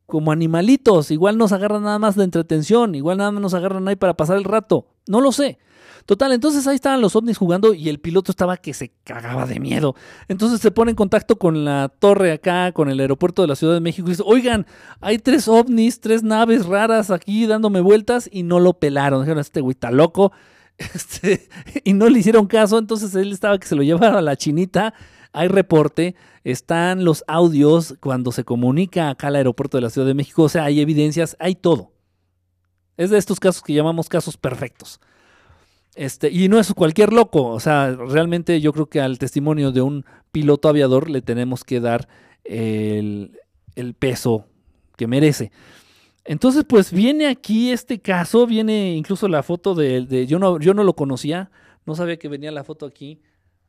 como animalitos. Igual nos agarran nada más de entretención. Igual nada más nos agarran ahí para pasar el rato. No lo sé. Total, entonces ahí estaban los ovnis jugando y el piloto estaba que se cagaba de miedo. Entonces se pone en contacto con la torre acá, con el aeropuerto de la Ciudad de México y dice, oigan, hay tres ovnis, tres naves raras aquí dándome vueltas y no lo pelaron. Dijeron, este güey está loco. *laughs* Este, y no le hicieron caso, entonces él estaba que se lo llevara a la chinita. Hay reporte, están los audios cuando se comunica acá al aeropuerto de la Ciudad de México, o sea, hay evidencias, hay todo. Es de estos casos que llamamos casos perfectos. Este, y no es cualquier loco, o sea, realmente yo creo que al testimonio de un piloto aviador le tenemos que dar el, peso que merece. Entonces, pues viene aquí este caso, viene incluso la foto de, yo no, yo no lo conocía, no sabía que venía la foto aquí,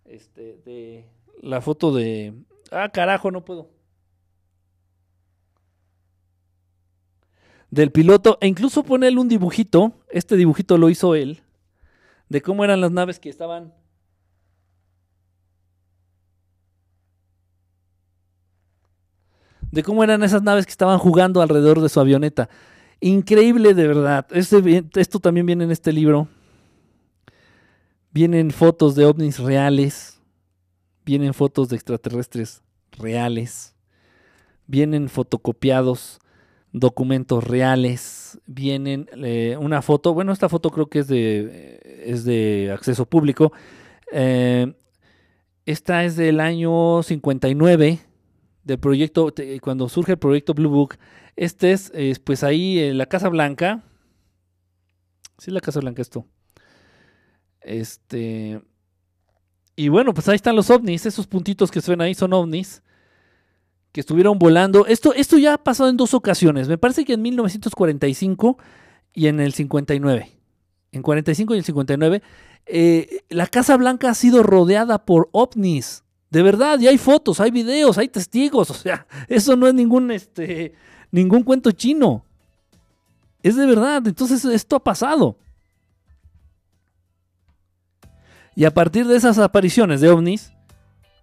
este, de la foto de, ah, carajo, no puedo. Del piloto, e incluso pone él un dibujito, este dibujito lo hizo él, de cómo eran las naves que estaban de cómo eran esas naves que estaban jugando alrededor de su avioneta. Increíble de verdad. Este, esto también viene en este libro. Vienen fotos de ovnis reales. Vienen fotos de extraterrestres reales. Vienen fotocopiados documentos reales. Vienen eh, una foto. Bueno, esta foto creo que es de, es de acceso público. Eh, esta es del año 59 del proyecto, cuando surge el proyecto Blue Book. Este es, pues ahí en la Casa Blanca. Sí, la Casa Blanca esto. Este. Y bueno, pues ahí están los ovnis. Esos puntitos que se ven ahí son ovnis. Que estuvieron volando. Esto, esto ya ha pasado en dos ocasiones. Me parece que en 1945 y en el 59. En 45 y el 59 eh, la Casa Blanca ha sido rodeada por ovnis. De verdad, y hay fotos, hay videos, hay testigos. O sea, eso no es ningún, este, ningún cuento chino. Es de verdad. Entonces, esto ha pasado. Y a partir de esas apariciones de ovnis,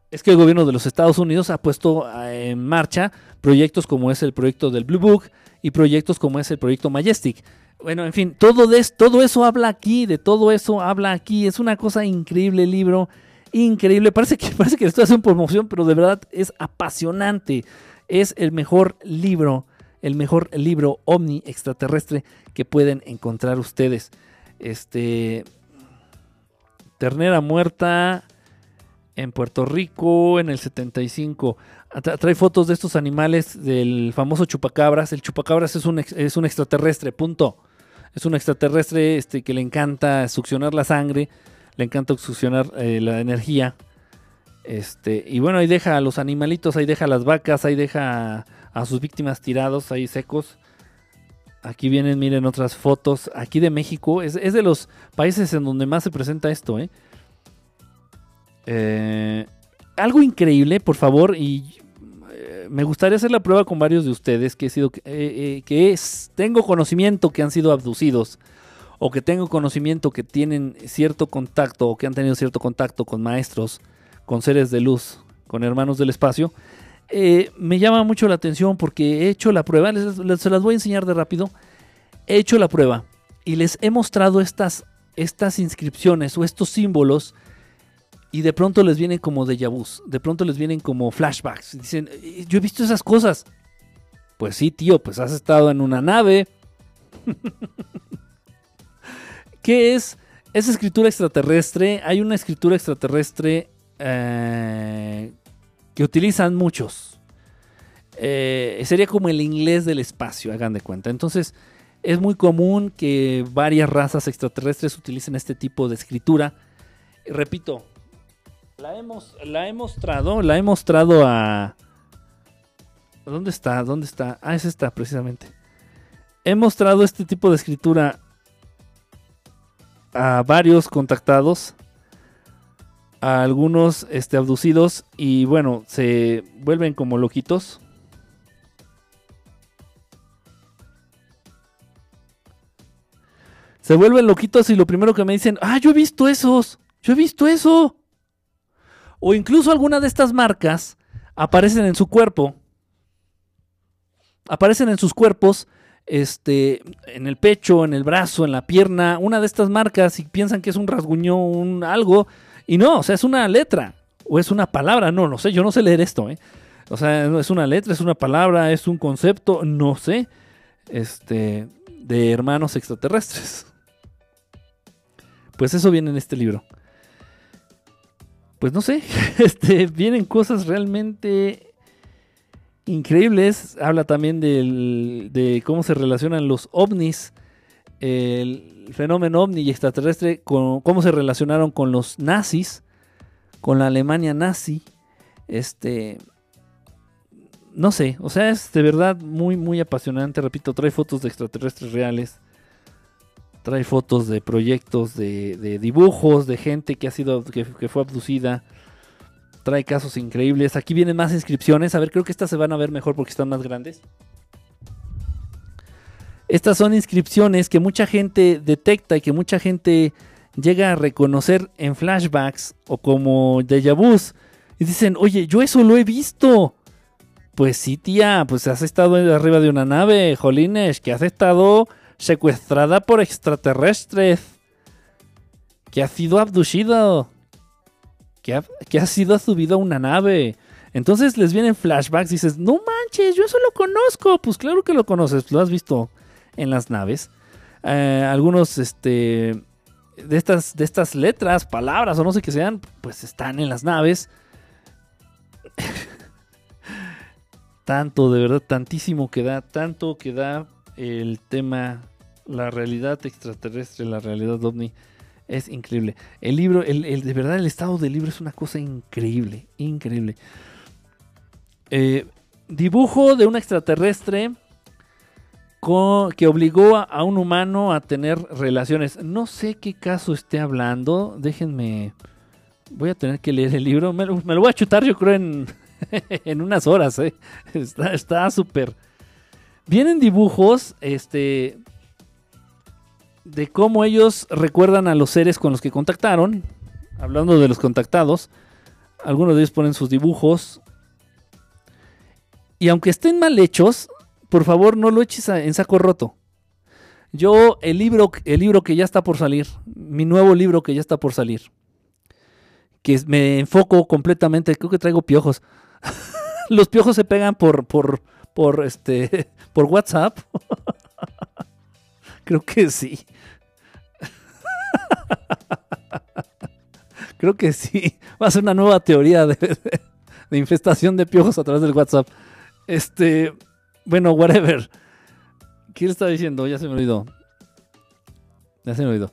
es que el gobierno de los Estados Unidos ha puesto eh, en marcha proyectos como es el proyecto del Blue Book y proyectos como es el proyecto Majestic. Bueno, en fin, todo, todo eso habla aquí, de todo eso habla aquí. Es una cosa increíble el libro, increíble. Parece que, *laughs* parece que estoy haciendo promoción, pero de verdad es apasionante. Es el mejor libro, el mejor libro ovni extraterrestre que pueden encontrar ustedes. Este. Ternera muerta en Puerto Rico en el 75. Trae fotos de estos animales del famoso chupacabras. El chupacabras es un, es un extraterrestre, punto. Es un extraterrestre este, que le encanta succionar la sangre, le encanta succionar eh, la energía. Este, y bueno, ahí deja a los animalitos, ahí deja a las vacas, ahí deja a, sus víctimas tirados, ahí secos. Aquí vienen, miren otras fotos. Aquí de México. Es, es de los países en donde más se presenta esto. ¿eh? Eh, algo increíble, por favor, y me gustaría hacer la prueba con varios de ustedes que he sido, eh, eh, que es, tengo conocimiento que han sido abducidos o que tengo conocimiento que tienen cierto contacto o que han tenido cierto contacto con maestros, con seres de luz, con hermanos del espacio. Eh, me llama mucho la atención porque he hecho la prueba, se las voy a enseñar de rápido. He hecho la prueba y les he mostrado estas, estas inscripciones o estos símbolos y de pronto les vienen como déjà vus, de pronto les vienen como flashbacks. Dicen, eh, yo he visto esas cosas. Pues sí, tío, pues has estado en una nave. *laughs* ¿Qué es? Es escritura extraterrestre. Hay una escritura extraterrestre eh, que utilizan muchos. Eh, sería como el inglés del espacio, hagan de cuenta. Entonces, es muy común que varias razas extraterrestres utilicen este tipo de escritura. repito, la hemos, la he mostrado, la he mostrado a... ¿Dónde está? ¿Dónde está? Ah, es esta, precisamente. He mostrado este tipo de escritura a varios contactados, a algunos este, abducidos y bueno, se vuelven como loquitos. Se vuelven loquitos y lo primero que me dicen, ah, yo he visto esos, yo he visto eso o incluso alguna de estas marcas aparecen en su cuerpo. Aparecen en sus cuerpos, este, en el pecho, en el brazo, en la pierna, una de estas marcas y piensan que es un rasguño, un algo, y no, o sea, es una letra o es una palabra, no, no sé, yo no sé leer esto, ¿eh? O sea, es una letra, es una palabra, es un concepto, no sé, este, de hermanos extraterrestres. Pues eso viene en este libro pues no sé, *laughs* este, vienen cosas realmente increíbles. Habla también de cómo se relacionan los ovnis, el fenómeno ovni y extraterrestre, con, cómo se relacionaron con los nazis, con la Alemania nazi. Este, no sé, o sea, es de verdad muy, muy apasionante. Repito, trae fotos de extraterrestres reales trae fotos de proyectos, de, dibujos, de gente que ha sido, que, fue abducida. Trae casos increíbles. Aquí vienen más inscripciones. A ver, creo que estas se van a ver mejor porque están más grandes. Estas son inscripciones que mucha gente detecta y que mucha gente llega a reconocer en flashbacks o como déjà vus. Y dicen, oye, yo eso lo he visto. Pues sí, tía, pues has estado arriba de una nave, Jolines, que has estado secuestrada por extraterrestres, que has sido abducido, que, ha, que has sido subido a una nave. Entonces les vienen flashbacks y dices, no manches, yo eso lo conozco. Pues claro que lo conoces, lo has visto en las naves. Eh, algunos, este, de estas, de estas letras, palabras o no sé qué sean, pues están en las naves. *laughs* tanto, de verdad, tantísimo que da, tanto que da el tema, la realidad extraterrestre, la realidad ovni. Es increíble. El libro, el, de verdad, el estado del libro es una cosa increíble, increíble. Eh, dibujo de un extraterrestre que obligó a, un humano a tener relaciones. No sé qué caso esté hablando. Déjenme. Voy a tener que leer el libro. Me, lo voy a chutar, yo creo, en, *laughs* en unas horas. ¿eh? Está súper. Vienen dibujos este, de cómo ellos recuerdan a los seres con los que contactaron. Hablando de los contactados. Algunos de ellos ponen sus dibujos. Y aunque estén mal hechos, por favor no lo eches en saco roto. Yo, el libro, el libro que ya está por salir, mi nuevo libro que ya está por salir, que me enfoco completamente, creo que traigo piojos. *laughs* Los piojos se pegan por, por, por, este, *laughs* por WhatsApp. *laughs* creo que sí. creo que sí. Va a ser una nueva teoría de, de infestación de piojos a través del WhatsApp. Este, bueno, whatever. ¿Qué le estaba diciendo? Ya se me olvidó. Ya se me olvidó.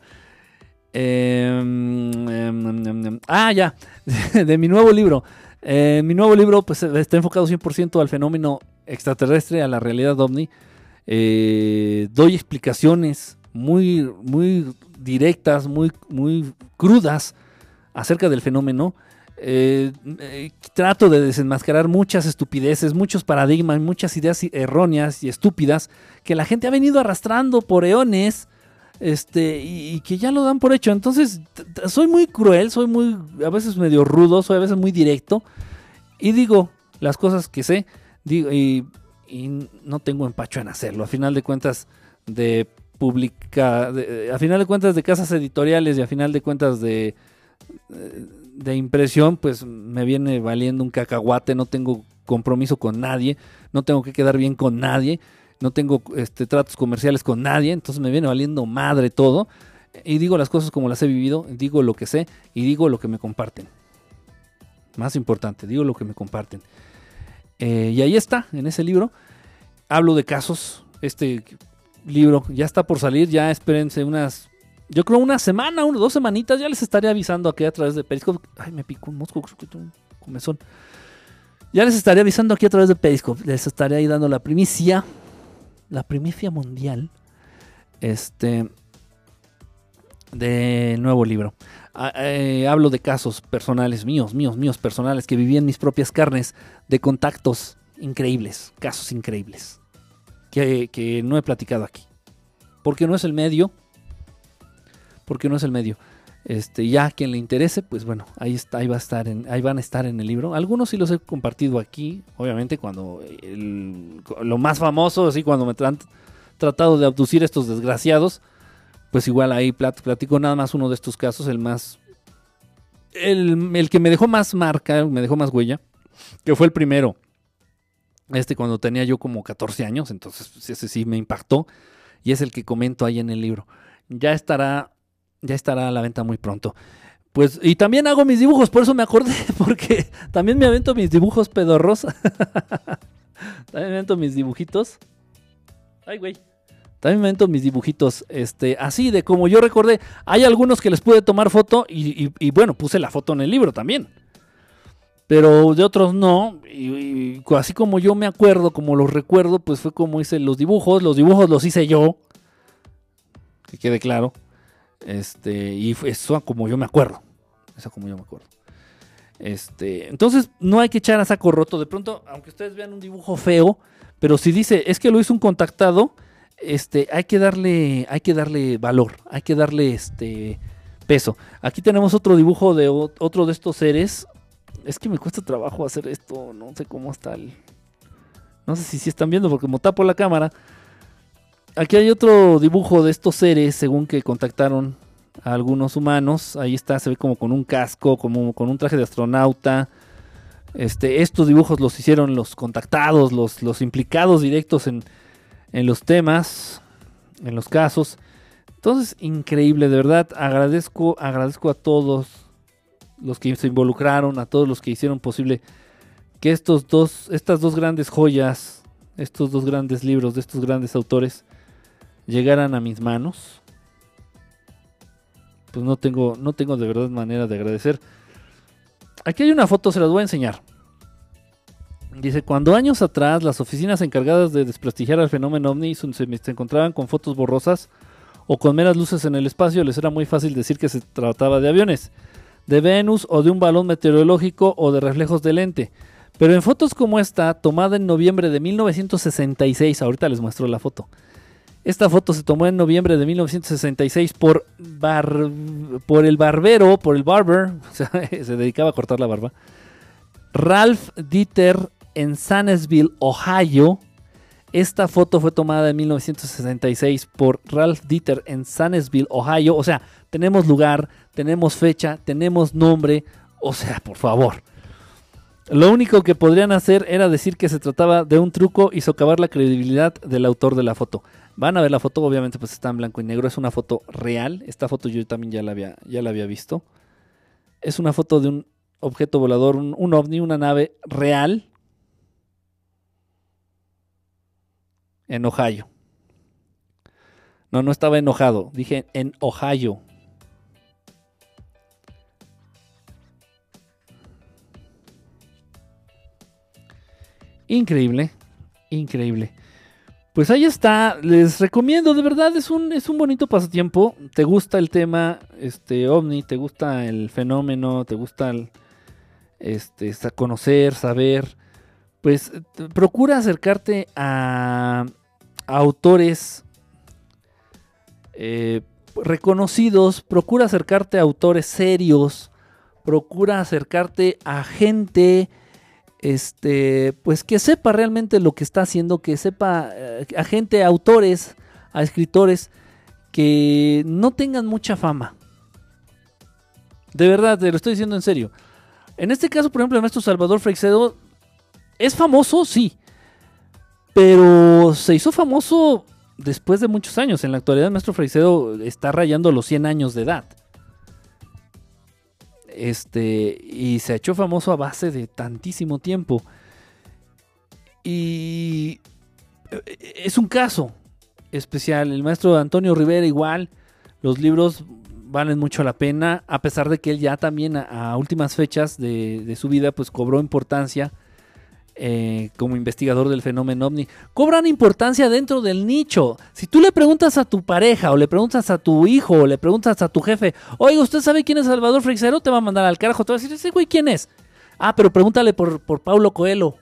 Em, em, em, ah, ya. *laughs* De, mi nuevo libro. Eh, mi nuevo libro pues, está enfocado 100% al fenómeno extraterrestre, a la realidad ovni. Eh, doy explicaciones muy, muy directas, muy, muy crudas acerca del fenómeno. Eh, eh, trato de desenmascarar muchas estupideces, muchos paradigmas, muchas ideas erróneas y estúpidas que la gente ha venido arrastrando por eones este, y, que ya lo dan por hecho. Entonces, soy muy cruel, soy muy, a veces medio rudo, soy a veces muy directo y digo las cosas que sé digo, y, no tengo empacho en hacerlo. A final de cuentas, de publica, a final de cuentas de casas editoriales y a final de cuentas de de impresión, pues me viene valiendo un cacahuate, no tengo compromiso con nadie, no tengo que quedar bien con nadie, no tengo este, tratos comerciales con nadie, entonces me viene valiendo madre todo. Y digo las cosas como las he vivido, digo lo que sé y digo lo que me comparten. Más importante, digo lo que me comparten. Eh, y ahí está, en ese libro. Hablo de casos. Este libro ya está por salir, ya espérense unas yo creo una semana, uno, dos semanitas, ya les estaré avisando aquí a través de Periscope. Ay, me picó un mosco, un comezón. Ya les estaré avisando aquí a través de Periscope. Les estaré ahí dando la primicia. La primicia mundial. Este. De nuevo libro. Ah, eh, hablo de casos personales míos, míos, míos, personales, que viví en mis propias carnes, de contactos increíbles, casos increíbles, que no he platicado aquí. Porque no es el medio, porque no es el medio. Este, ya quien le interese, pues bueno, ahí está, ahí va a estar ahí van a estar en el libro. Algunos sí los he compartido aquí, obviamente cuando lo más famoso, así cuando me han tratado de abducir estos desgraciados, pues igual ahí platico nada más uno de estos casos, el más, el, el que me dejó más marca, me dejó más huella, que fue el primero. Este cuando tenía yo como 14 años, entonces ese sí me impactó y es el que comento ahí en el libro. Ya estará ya estará a la venta muy pronto. Pues, y también hago mis dibujos, por eso me acordé, *laughs* porque también me avento mis dibujos pedorros. *laughs* también me avento mis dibujitos. Ay, güey. También me avento mis dibujitos, este, así de como yo recordé. Hay algunos que les pude tomar foto y, bueno, puse la foto en el libro también. Pero de otros no. Y, así como yo me acuerdo, como los recuerdo, pues fue como hice los dibujos. Los dibujos los hice yo. Que quede claro. Este, y eso como yo me acuerdo. Eso como yo me acuerdo. Este, entonces no hay que echar a saco roto. De pronto, aunque ustedes vean un dibujo feo, pero si dice es que lo hizo un contactado, este, hay que darle, hay que darle valor, hay que darle este peso. Aquí tenemos otro dibujo de otro de estos seres. Es que me cuesta trabajo hacer esto, no sé cómo está el. No sé si sí están viendo porque como tapo la cámara. Aquí hay otro dibujo de estos seres, según que contactaron a algunos humanos. Ahí está, se ve como con un casco, como con un traje de astronauta. Este, estos dibujos los hicieron los contactados, los, implicados directos en, en los temas, en los casos. Entonces, increíble, de verdad, agradezco, agradezco a todos los que se involucraron, a todos los que hicieron posible que estos dos, estas dos grandes joyas, estos dos grandes libros de estos grandes autores llegaran a mis manos. Pues no tengo, no tengo de verdad manera de agradecer. Aquí hay una foto, se las voy a enseñar. Dice, cuando años atrás las oficinas encargadas de desprestigiar al fenómeno ovni se, se encontraban con fotos borrosas o con meras luces en el espacio, les era muy fácil decir que se trataba de aviones, de Venus o de un balón meteorológico o de reflejos de lente. Pero en fotos como esta, tomada en noviembre de 1966, ahorita les muestro la foto. Esta foto se tomó en noviembre de 1966 por, por el barbero, por el barber, *laughs* se dedicaba a cortar la barba, Ralph Dieter en Sanesville, Ohio. Esta foto fue tomada en 1966 por Ralph Dieter en Sanesville, Ohio. O sea, tenemos lugar, tenemos fecha, tenemos nombre. O sea, por favor. Lo único que podrían hacer era decir que se trataba de un truco y socavar la credibilidad del autor de la foto. Van a ver la foto, obviamente pues está en blanco y negro, es una foto real. Esta foto yo también ya la había, ya la había visto. Es una foto de un objeto volador, un, un ovni, una nave real en Ohio. No, no estaba enojado, dije en Ohio. Increíble, increíble. Pues ahí está, les recomiendo, de verdad es un, es un bonito pasatiempo. Te gusta el tema este, ovni, te gusta el fenómeno, te gusta el, este, conocer, saber. Pues procura acercarte a, autores eh, reconocidos, procura acercarte a autores serios, procura acercarte a gente este, pues que sepa realmente lo que está haciendo, que sepa eh, a gente, a autores, a escritores que no tengan mucha fama. De verdad, te lo estoy diciendo en serio. En este caso, por ejemplo, el maestro Salvador Freixedo es famoso, sí, pero se hizo famoso después de muchos años. En la actualidad, el maestro Freixedo está rayando los 100 años de edad. Este, y se ha hecho famoso a base de tantísimo tiempo. Y eh, es un caso especial. El maestro Antonio Rivera igual. Los libros valen mucho la pena, a pesar de que él ya también a, últimas fechas de, de, su vida pues cobró importancia eh, como investigador del fenómeno ovni, cobran importancia dentro del nicho. Si tú le preguntas a tu pareja, o le preguntas a tu hijo, o le preguntas a tu jefe, oiga, ¿usted sabe quién es Salvador Freixero? Te va a mandar al carajo, te va a decir, ese güey, ¿quién es? Ah, pero pregúntale por, por Paulo Coelho.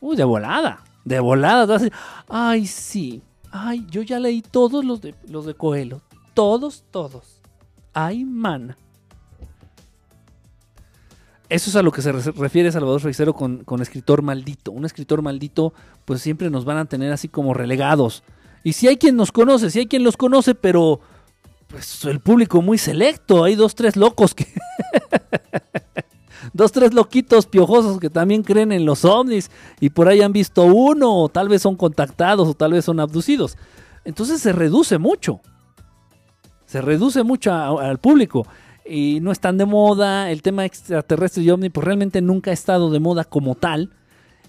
Uy, de volada, de volada. Ay, sí, ay, yo ya leí todos los de, los de Coelho. Todos, todos. Ay, man. Eso es a lo que se refiere Salvador Freixero con, escritor maldito. Un escritor maldito, pues siempre nos van a tener así como relegados. Y si hay quien nos conoce, si hay quien los conoce, pero pues el público muy selecto. Hay dos, tres locos que. *laughs* dos, tres loquitos piojosos que también creen en los ovnis y por ahí han visto uno, o tal vez son contactados, o tal vez son abducidos. Entonces se reduce mucho. Se reduce mucho al público y no están de moda. El tema extraterrestre y ovni, pues realmente nunca ha estado de moda como tal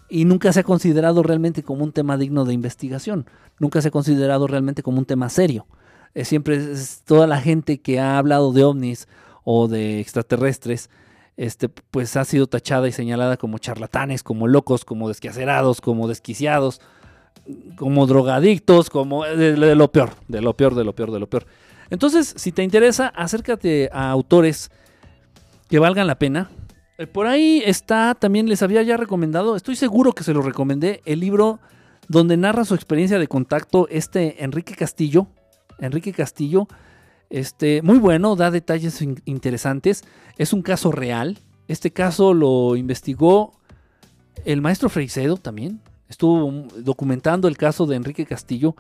y nunca se ha considerado realmente como un tema digno de investigación. Nunca se ha considerado realmente como un tema serio. siempre es toda la gente que ha hablado de ovnis o de extraterrestres, este, pues ha sido tachada y señalada como charlatanes, como locos, como desquacerados, como desquiciados, como drogadictos, como de lo peor, de lo peor, de lo peor, de lo peor. Entonces, si te interesa, acércate a autores que valgan la pena. Eh, por ahí está, también les había ya recomendado, estoy seguro que se lo recomendé, el libro donde narra su experiencia de contacto este Enrique Castillo. Enrique Castillo, este, muy bueno, da detalles interesantes. Es un caso real. Este caso lo investigó el maestro Freixedo también. estuvo documentando el caso de Enrique Castillo.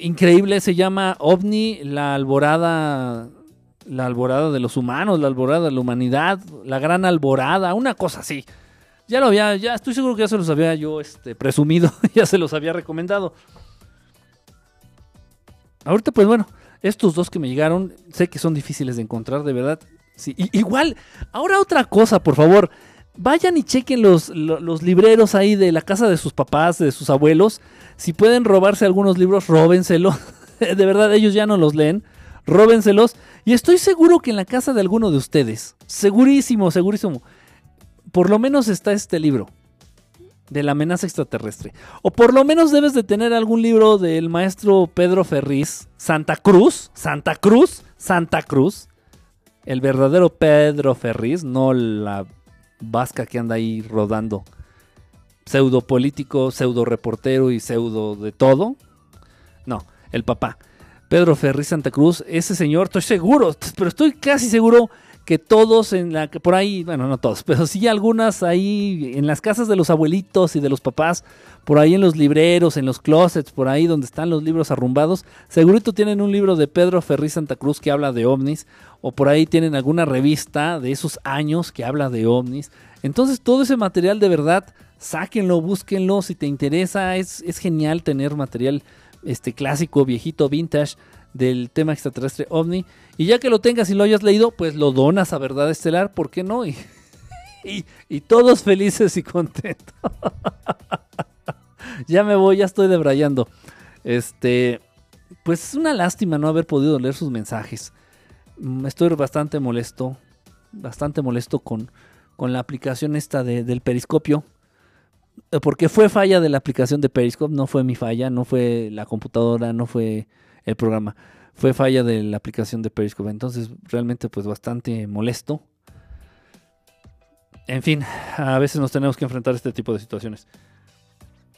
Increíble, se llama OVNI, la alborada, la alborada de los humanos, la alborada de la humanidad, la gran alborada, una cosa así. Ya lo había, ya estoy seguro que ya se los había yo este, presumido, *laughs* ya se los había recomendado. Ahorita, pues bueno, estos dos que me llegaron, sé que son difíciles de encontrar, de verdad. Sí, igual, ahora otra cosa, por favor. Vayan y chequen los, los, libreros ahí de la casa de sus papás, de sus abuelos. Si pueden robarse algunos libros, róbenselos. *laughs* de verdad, ellos ya no los leen. Róbenselos. Y estoy seguro que en la casa de alguno de ustedes, segurísimo, segurísimo, por lo menos está este libro de la amenaza extraterrestre. O por lo menos debes de tener algún libro del maestro Pedro Ferriz, Santa Cruz, Santa Cruz, Santa Cruz. El verdadero Pedro Ferriz, no la vasca que anda ahí rodando. Pseudo político, pseudo reportero y pseudo de todo. No, el papá. Pedro Ferriz Santa Cruz, ese señor, estoy seguro, pero estoy casi seguro que todos en la por ahí, bueno, no todos, *laughs* pero sí algunas ahí en las casas de los abuelitos y de los papás, por ahí en los libreros, en los closets, por ahí donde están los libros arrumbados, segurito tienen un libro de Pedro Ferri Santa Cruz que habla de ovnis o por ahí tienen alguna revista de esos años que habla de ovnis. Entonces, todo ese material de verdad, sáquenlo, búsquenlo si te interesa, es, es genial tener material este clásico, viejito, vintage del tema extraterrestre ovni. Y ya que lo tengas y lo hayas leído, pues lo donas a Verdad Estelar, ¿por qué no? *laughs* Y, y, todos felices y contentos. *laughs* ya me voy, ya estoy debrayando. Este, pues es una lástima no haber podido leer sus mensajes. Mm, estoy bastante molesto, bastante molesto con, con la aplicación esta del periscopio. Eh, porque fue falla de la aplicación de Periscope, no fue mi falla, no fue la computadora, no fue el programa. Fue falla de la aplicación de Periscope. Entonces, realmente, pues bastante molesto. En fin, a veces nos tenemos que enfrentar a este tipo de situaciones.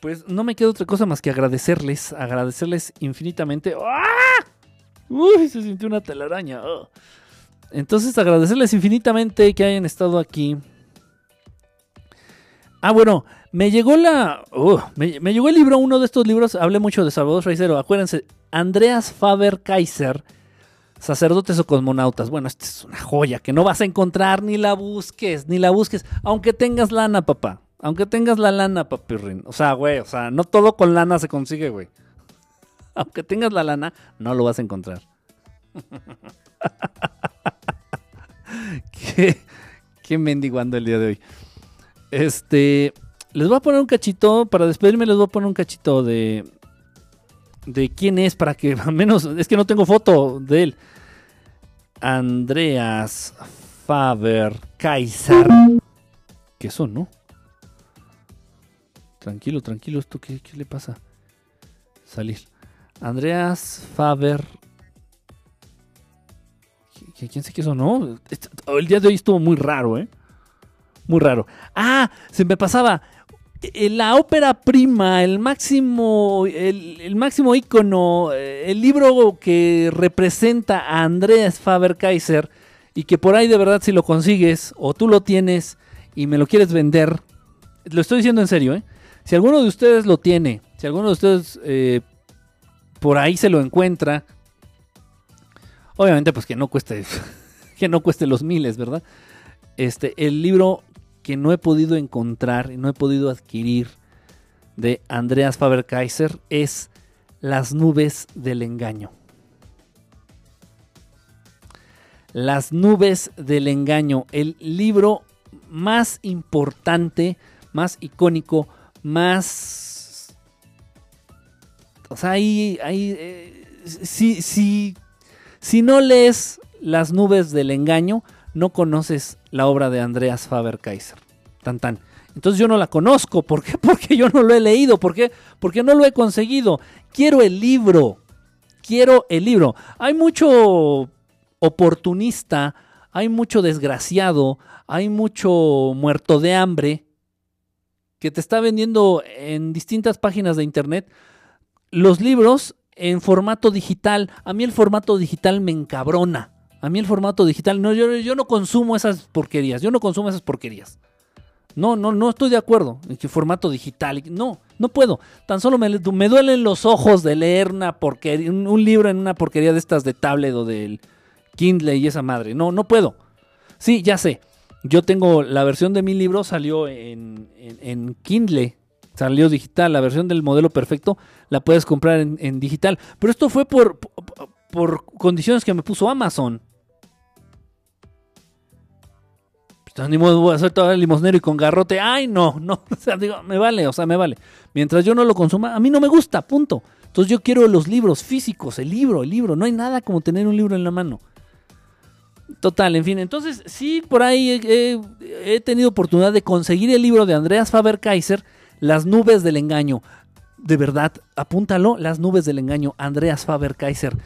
Pues no me queda otra cosa más que agradecerles, agradecerles infinitamente. ¡Ah! Uy, se sintió una telaraña. ¡Oh! Entonces, agradecerles infinitamente que hayan estado aquí. Ah, bueno, me llegó la. Uh, me, llegó el libro, uno de estos libros. Hablé mucho de Salvador Reisero. Acuérdense, Andreas Faber Kaiser, Sacerdotes o Cosmonautas. Bueno, esta es una joya que no vas a encontrar, ni la busques, ni la busques. Aunque tengas lana, papá. Aunque tengas la lana, papirrin. O sea, güey, o sea, no todo con lana se consigue, güey. *laughs* Aunque tengas la lana, no lo vas a encontrar. *laughs* qué, qué mendigando el día de hoy. Este. Les voy a poner un cachito, para despedirme les voy a poner un cachito de, de quién es, para que *laughs* al menos, es que no tengo foto de él. Andreas Faber Kaiser. ¿Qué son, no? Tranquilo, tranquilo, ¿esto qué, le pasa? Salir. Andreas Faber. ¿Quién sé qué no? Este, el día de hoy estuvo muy raro, ¿eh? Muy raro. Ah, se me pasaba. Eh, la ópera prima, el máximo, el, máximo ícono, eh, el libro que representa a Andreas Faber-Kaiser y que por ahí de verdad si lo consigues o tú lo tienes y me lo quieres vender, lo estoy diciendo en serio, ¿eh? si alguno de ustedes lo tiene, si alguno de ustedes por ahí se lo encuentra, obviamente pues que no cueste, *laughs* que no cueste los miles, ¿verdad? Este, el libro que no he podido encontrar y no he podido adquirir de Andreas Faber-Kaiser es Las nubes del engaño. Las nubes del engaño, el libro más importante, más icónico, más... O sea, ahí... ahí eh, si, si no lees Las nubes del engaño, no conoces la obra de Andreas Faber-Kaiser. Tan tan. Entonces yo no la conozco. ¿Por qué? *laughs* Porque yo no lo he leído. ¿Por qué? Porque no lo he conseguido. Quiero el libro. Quiero el libro. Hay mucho oportunista, hay mucho desgraciado, hay mucho muerto de hambre que te está vendiendo en distintas páginas de internet los libros en formato digital. A mí el formato digital me encabrona. A mí el formato digital, no, yo, yo no consumo esas porquerías, yo no consumo esas porquerías. No, no, no estoy de acuerdo en que formato digital, no, No puedo. Tan solo me, me duelen los ojos de leer una un, libro en una porquería de estas de tablet o del Kindle y esa madre. No, no puedo. Sí, ya sé. Yo tengo la versión de mi libro, salió en, en- Kindle, salió digital. La versión del modelo perfecto la puedes comprar en, digital. Pero esto fue por, por condiciones que me puso Amazon. Pues, ni modo, voy a todo el limosnero y con garrote. Ay, no, no. *laughs* O sea, digo, me vale, o sea, me vale. Mientras yo no lo consuma, a mí no me gusta, punto. Entonces yo quiero los libros físicos, el libro, el libro. No hay nada como tener un libro en la mano. Total, en fin. Entonces, sí, por ahí he, he- he tenido oportunidad de conseguir el libro de Andreas Faber-Kaiser, Las nubes del engaño. De verdad, apúntalo, Las nubes del engaño, Andreas Faber-Kaiser.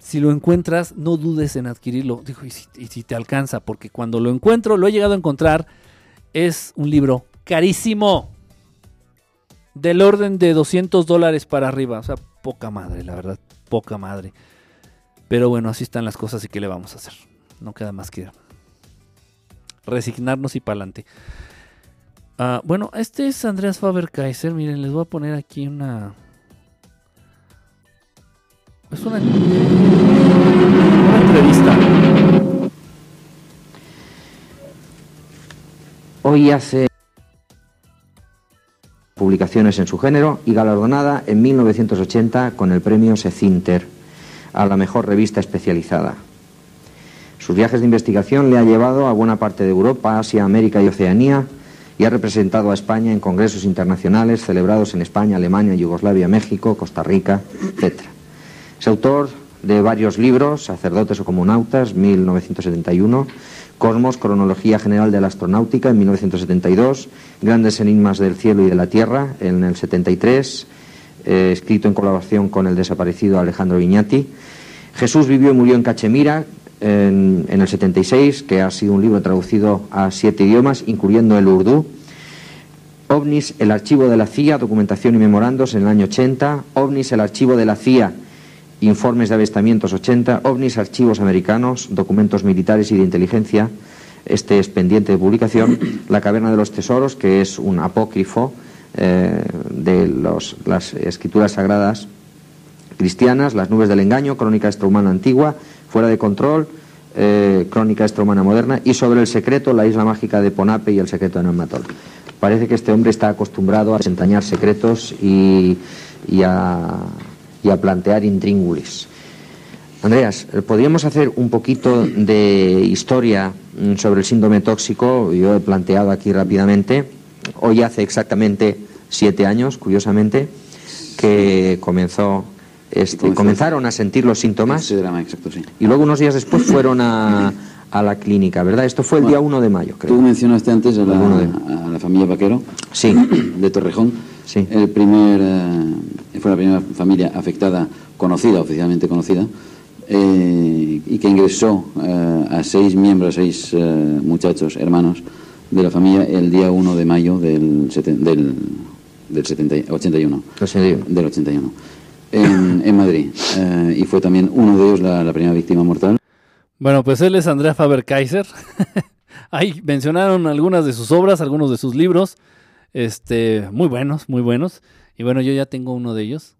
Si lo encuentras, no dudes en adquirirlo. Dijo, y si, te alcanza, porque cuando lo encuentro, lo he llegado a encontrar, es un libro carísimo. Del orden de 200 dólares para arriba. O sea, poca madre, la verdad, poca madre. Pero bueno, así están las cosas y qué le vamos a hacer. No queda más que resignarnos y para adelante. bueno, este es Andreas Faber-Kaiser. Miren, les voy a poner aquí una... Es una, una entrevista. Hoy hace publicaciones en su género y galardonada en 1980 con el premio Secinter a la mejor revista especializada. Sus viajes de investigación le ha llevado a buena parte de Europa, Asia, América y Oceanía y ha representado a España en congresos internacionales celebrados en España, Alemania, Yugoslavia, México, Costa Rica, etc. Es autor de varios libros, Sacerdotes o Comunautas, 1971, Cosmos, Cronología General de la Astronáutica, en 1972, Grandes Enigmas del Cielo y de la Tierra, en el 73, eh, escrito en colaboración con el desaparecido Alejandro Viñati. Jesús vivió y murió en Cachemira, en, en el 76, que ha sido un libro traducido a siete idiomas, incluyendo el urdú. OVNIS, el archivo de la CIA, documentación y memorandos en el año 80. OVNIS, el archivo de la CIA, informes de avistamientos 80. OVNIS, archivos americanos, documentos militares y de inteligencia. Este es pendiente de publicación. La caverna de los tesoros, que es un apócrifo eh, de las escrituras sagradas cristianas. Las nubes del engaño, crónica extrahumana antigua. Fuera de control, eh, crónica extrahumana moderna. Y sobre el secreto, la isla mágica de Ponape y el secreto de Neumatol. Parece que este hombre está acostumbrado a desentrañar secretos y, a, y a plantear intríngulis. Andreas, ¿podríamos hacer un poquito de historia mm, sobre el síndrome tóxico? Yo he planteado aquí rápidamente. Hoy hace exactamente siete años, curiosamente, que comenzó, este, Comenzó. comenzaron a sentir los síntomas Ese drama, exacto, sí. y luego unos días después fueron a, a la clínica, ¿verdad? Esto fue el Bueno, día 1 de mayo, creo. Tú mencionaste antes a la, a la familia Vaquero Sí, de Torrejón. Sí. El primer, eh, fue la primera familia afectada, conocida, oficialmente conocida, eh, y que ingresó eh, a seis miembros, a seis eh, muchachos, hermanos de la familia, el día 1 de mayo del, seten- del, del 70 81. lo sé, digo. Del 81. En, en Madrid. Eh, y fue también uno de ellos la, la primera víctima mortal. Bueno, pues él es Andrea Faber-Kaiser. *laughs* Ahí mencionaron algunas de sus obras, algunos de sus libros. Este, muy buenos, muy buenos. Y bueno, yo ya tengo uno de ellos.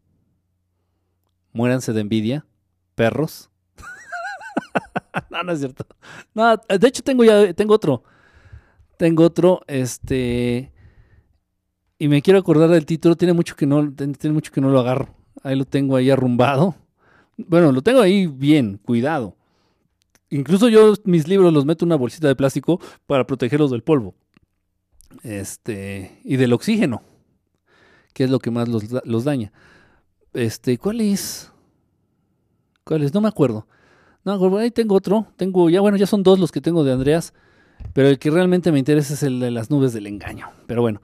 Muéranse de envidia, perros. *laughs* no, no es cierto. De hecho tengo ya tengo otro. Tengo otro, este y me quiero acordar del título, tiene mucho que no tiene mucho que no lo agarro. Ahí lo tengo ahí arrumbado. Bueno, lo tengo ahí bien, cuidado. Incluso yo mis libros los meto en una bolsita de plástico para protegerlos del polvo. Este, y del oxígeno, que es lo que más los, los daña. Este, ¿cuál es? ¿Cuál es? No me acuerdo. No, ahí tengo otro. Tengo, ya bueno, ya son dos los que tengo de Andreas. Pero el que realmente me interesa es el de las nubes del engaño. Pero bueno,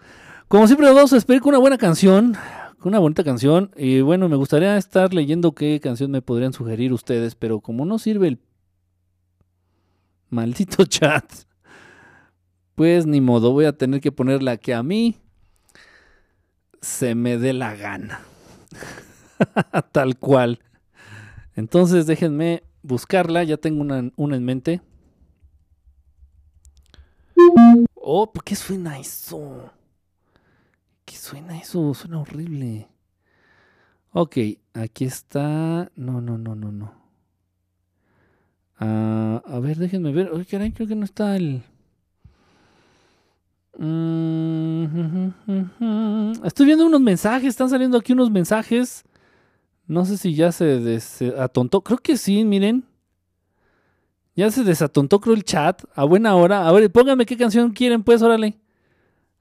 como siempre, vamos a despedir con una buena canción. Con una bonita canción. Y bueno, me gustaría estar leyendo qué canción me podrían sugerir ustedes. Pero como no sirve el maldito *laughs* chat, pues ni modo, voy a tener que poner la que a mí se me dé la gana. *laughs* Tal cual. Entonces déjenme buscarla, ya tengo una, una en mente. Oh, ¿por qué suena eso? ¿Qué suena eso? Suena horrible. Ok, aquí está. No, no, no, no, no. Ah, a ver, déjenme ver. Oye, caray, creo que no está el. Mm, *laughs* Estoy viendo unos mensajes. Están saliendo aquí unos mensajes. No sé si ya se desatontó. Creo que sí, miren. Ya se desatontó, creo, el chat. A buena hora. A ver, pónganme qué canción quieren, pues, órale.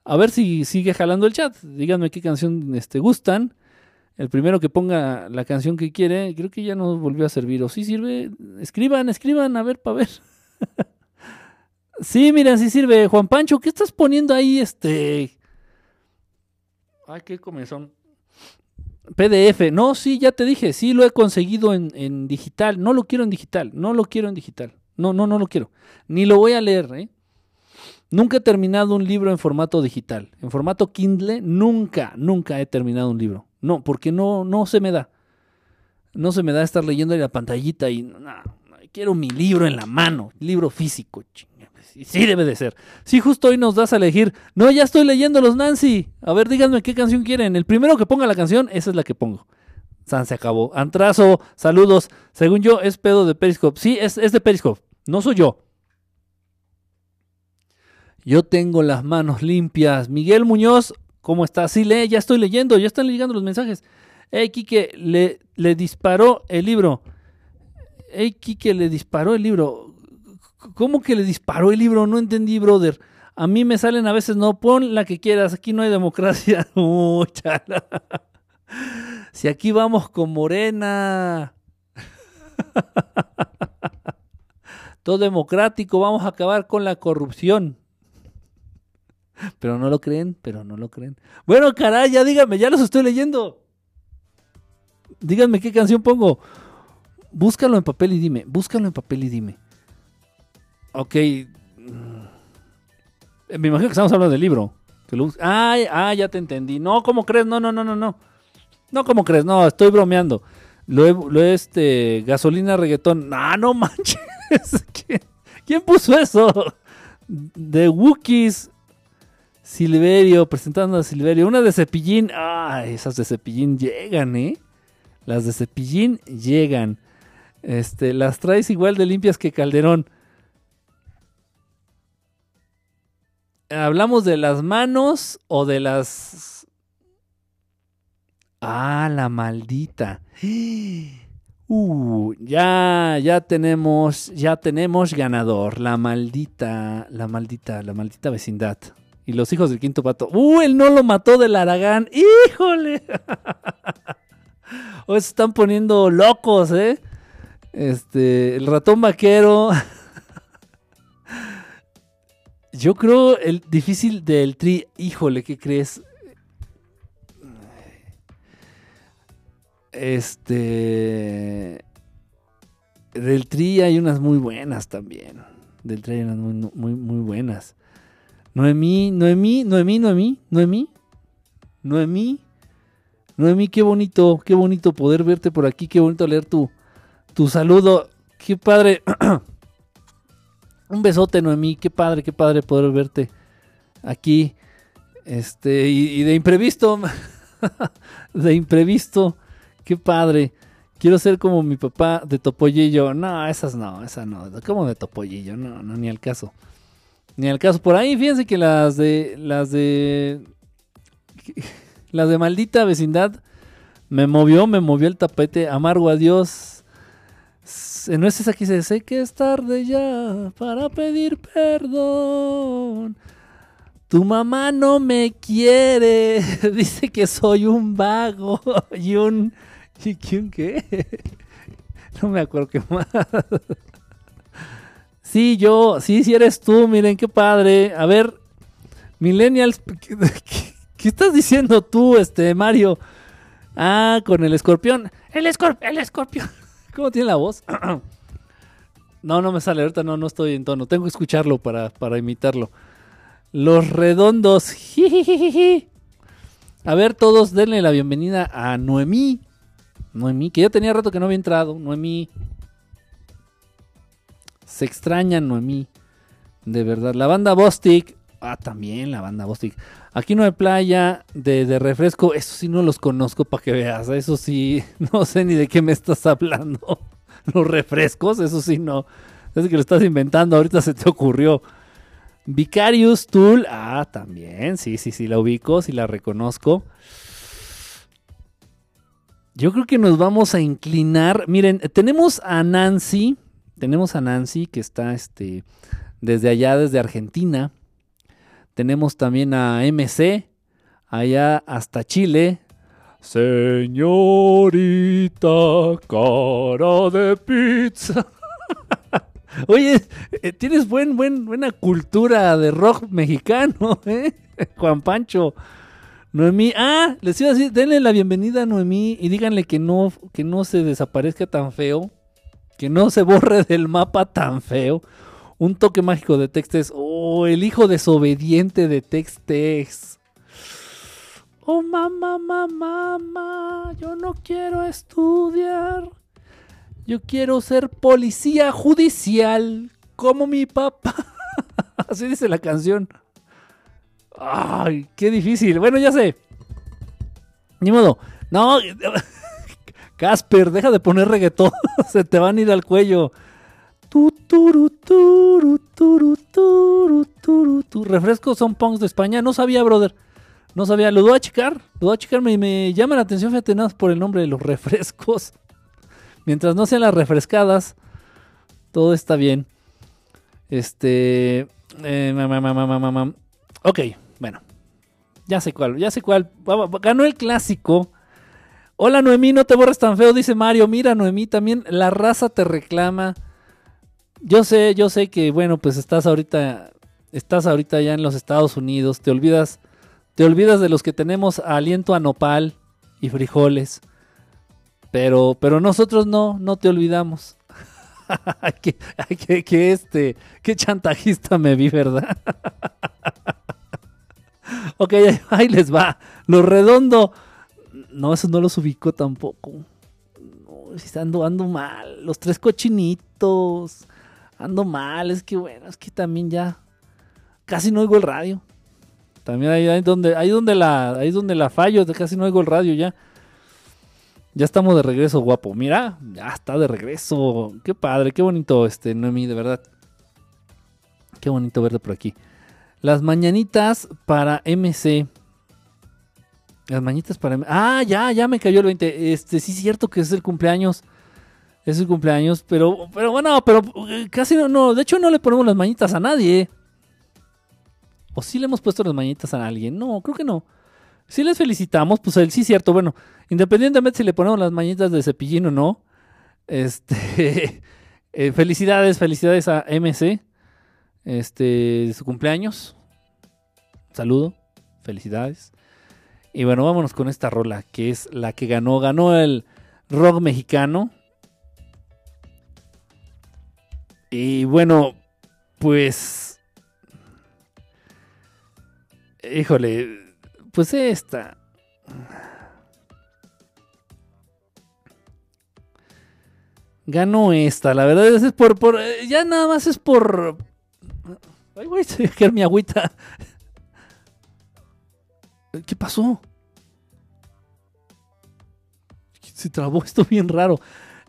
A ver si sigue jalando el chat. Díganme qué canción este, gustan. El primero que ponga la canción que quiere, creo que ya no volvió a servir. ¿O sí sirve? Escriban, escriban, a ver, para ver. *laughs* sí, miren, sí sirve. Juan Pancho, ¿qué estás poniendo ahí? Este. Ay, qué comezón. PDF. No, sí, ya te dije. Sí, lo he conseguido en, en, digital. No lo quiero en digital. No lo quiero en digital. No, no, no lo quiero. Ni lo voy a leer, ¿eh? Nunca he terminado un libro en formato digital. En formato Kindle, nunca, nunca he terminado un libro. No, porque no, no se me da. No se me da estar leyendo en la pantallita y no, quiero mi libro en la mano, libro físico. Sí debe de ser. Sí, justo hoy nos das a elegir. No, ya estoy leyendo los Nancy. A ver, díganme qué canción quieren. El primero que ponga la canción, esa es la que pongo. San se acabó. Antrazo, saludos. Según yo, es pedo de Periscope. Sí, es, es de Periscope. No soy yo. Yo tengo las manos limpias. Miguel Muñoz, ¿Cómo está? Sí, lee, ya estoy leyendo, ya están llegando los mensajes. Ey, Kike, le, le disparó el libro. Ey, Kike, le disparó el libro. ¿Cómo que le disparó el libro? No entendí, brother. A mí me salen a veces, no, pon la que quieras, aquí no hay democracia. *laughs* Uh, si aquí vamos con Morena. *laughs* Todo democrático, vamos a acabar con la corrupción. Pero no lo creen, pero no lo creen. Bueno, caray, ya díganme, ya los estoy leyendo. Díganme qué canción pongo. Búscalo en papel y dime, búscalo en papel y dime. Ok. Mm, me imagino que estamos hablando del libro. Ay, ah, ya te entendí. No, ¿cómo crees? No, no, no, no, no. No, ¿cómo crees? No, estoy bromeando. Lo lo este, gasolina, reggaetón. Ah, no manches. *laughs* ¿Quién, ¿Quién puso eso? De Wookiees. Silverio, presentando a Silverio. Una de Cepillín. Ah, esas de Cepillín llegan, ¿eh? Las de Cepillín llegan. Este, las traes igual de limpias que Calderón. ¿Hablamos de las manos o de las... Ah, la maldita. *gasps* Uh, ya, ya tenemos, ya tenemos ganador. La maldita, la maldita, la maldita vecindad. Y los hijos del quinto pato. ¡Uh! Él no lo mató del Aragán. ¡Híjole! Hoy *laughs* se están poniendo locos, ¿eh? Este. El ratón vaquero. *laughs* Yo creo el difícil del tri. Híjole, ¿qué crees? Este. Del tri hay unas muy buenas también. Del tri hay unas muy, muy, muy buenas. Noemí, Noemí, Noemí, Noemí, Noemí, Noemí, Noemí, qué bonito, qué bonito poder verte por aquí, qué bonito leer tu, tu saludo, qué padre. *clears throat* Un besote, Noemí, qué padre, qué padre poder verte aquí. Este, y, de imprevisto, *laughs* de imprevisto, qué padre. Quiero ser como mi papá de Topollillo. No, esas no, esas no. Como de Topollillo, no, no, ni al caso. Ni al caso. Por ahí, fíjense que las de. Las de. *laughs* Las de maldita vecindad. Me movió, me movió el tapete. Amargo adiós. No es esa que dice, sé que es tarde ya para pedir perdón. Tu mamá no me quiere. *laughs* Dice que soy un vago *laughs* y un... ¿Y quién qué? *laughs* No me acuerdo qué más. Sí, yo, sí, sí eres tú, miren qué padre. A ver, Millennials, ¿qué, estás diciendo tú, este Mario? Ah, con el escorpión. El, escorpión, el escorpión. ¿Cómo tiene la voz? *clears throat* no, no me sale, ahorita no, no estoy en tono. Tengo que escucharlo para, para imitarlo. Los redondos. A ver, todos denle la bienvenida a Noemí. Noemí, que ya tenía rato que no había entrado. Noemí, se extraña Noemí. De verdad. La banda Bostic. Ah, también la banda Bostic. Aquí no hay playa de, refresco. Eso sí no los conozco para que veas. Eso sí, *laughs* no sé ni de qué me estás hablando. *laughs* Los refrescos, eso sí no. Es que lo estás inventando, ahorita se te ocurrió. Vicarious Tool. Ah, también. Sí, sí, sí, la ubico, sí la reconozco. Yo creo que nos vamos a inclinar. Miren, tenemos a Nancy. Tenemos a Nancy que está este, desde allá, desde Argentina. Tenemos también a MC, allá hasta Chile. Señorita, cara de pizza. *laughs* Oye, eh, tienes buen, buen, buena cultura de rock mexicano, *laughs* ¿eh? Juan Pancho. Noemí, ah, les iba a decir, denle la bienvenida a Noemí y díganle que no, que no se desaparezca tan feo, que no se borre del mapa tan feo. Un toque mágico de Textex. Oh, el hijo desobediente de Textex. Oh, mamá, mamá, mamá, yo no quiero estudiar. Yo quiero ser policía judicial como mi papá. *laughs* Así dice la canción. Ay, qué difícil. Bueno, ya sé. Ni modo. No. *laughs* Casper, deja de poner reggaetón. *laughs* Se te van a ir al cuello. Refrescos son punks de España. No sabía, brother. No sabía. Lo voy a checar. Lo voy a checar. Me, me llama la atención, fíjate, nada por el nombre de los *laughs* refrescos. Mientras no sean las refrescadas, todo está bien. Este. eh, ma, ma, ma, ma, ma, ma, ma. Ok, bueno. Ya sé cuál, ya sé cuál. Ganó el clásico. Hola Noemí, no te borres tan feo, dice Mario. Mira Noemí, también la raza te reclama. Yo sé, yo sé que, bueno, pues estás ahorita, estás ahorita ya en los Estados Unidos. Te olvidas, te olvidas de los que tenemos aliento a nopal y frijoles. Pero, pero nosotros no, no te olvidamos. *laughs* Que, que, este, qué chantajista me vi, ¿verdad? *laughs* ok, ahí- les va. Lo redondo. No, eso no los ubico tampoco. No, ando, ando mal. Los tres cochinitos. Ando mal. Es que bueno, es que también ya casi no oigo el radio. También ahí, donde, ahí donde la, ahí donde la fallo, casi no oigo el radio ya. Ya estamos de regreso, guapo. Mira, ya está de regreso. Qué padre, qué bonito, este, Noemi, de verdad. Qué bonito verte por aquí. Las mañanitas para MC. Las mañanitas para MC. Ah, ya, ya me cayó el 20. Este, sí es cierto que es el cumpleaños. Es el cumpleaños, pero, pero bueno, pero eh, casi no, no. De hecho, no le ponemos las mañanitas a nadie. ¿O sí le hemos puesto las mañanitas a alguien? No, creo que no. Si les felicitamos, pues él sí cierto. Bueno, independientemente si le ponemos las mañanitas de cepillín o no. Este. *laughs* eh, felicidades, felicidades a MC. Este, su cumpleaños. Saludo. Felicidades. Y bueno, vámonos con esta rola, que es la que ganó. Ganó el rock mexicano. Y bueno, pues. Híjole, pues esta. Ganó esta, la verdad es por, por ya nada más es por Ay, güey, *laughs* se mi agüita. ¿Qué pasó? Se trabó esto bien raro.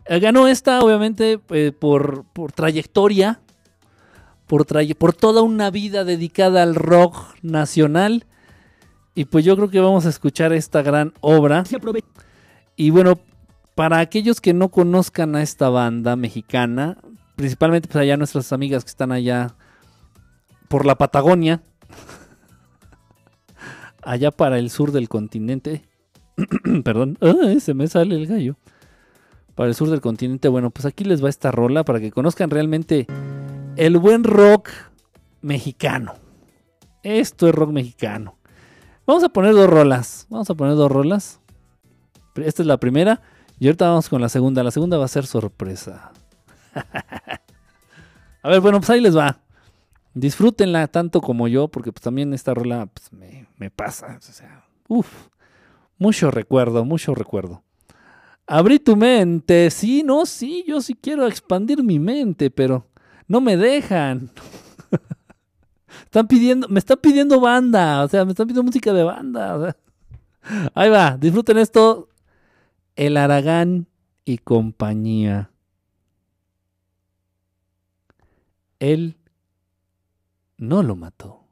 Eh, Ganó esta, obviamente, eh, por, por trayectoria, por, por toda una vida dedicada al rock nacional. Y pues yo creo que vamos a escuchar esta gran obra. Y bueno, para aquellos que no conozcan a esta banda mexicana, principalmente pues allá nuestras amigas que están allá por la Patagonia, *laughs* allá para el sur del continente, *clears throat* perdón, *clears throat* se me sale el gallo, para el sur del continente, bueno, pues aquí les va esta rola para que conozcan realmente el buen rock mexicano. Esto es rock mexicano. Vamos a poner dos rolas, vamos a poner dos rolas. Esta es la primera y ahorita vamos con la segunda. La segunda va a ser sorpresa. *laughs* a ver, bueno, pues ahí les va. Disfrútenla tanto como yo, porque pues también esta rola pues, me, me pasa. O sea, uff, mucho recuerdo, mucho recuerdo abrí tu mente. Sí, no, sí, yo sí quiero expandir mi mente, pero no me dejan. *laughs* están pidiendo, me están pidiendo banda, o sea, me están pidiendo música de banda. Ahí va, disfruten esto. El Aragán y compañía. Él no lo mató.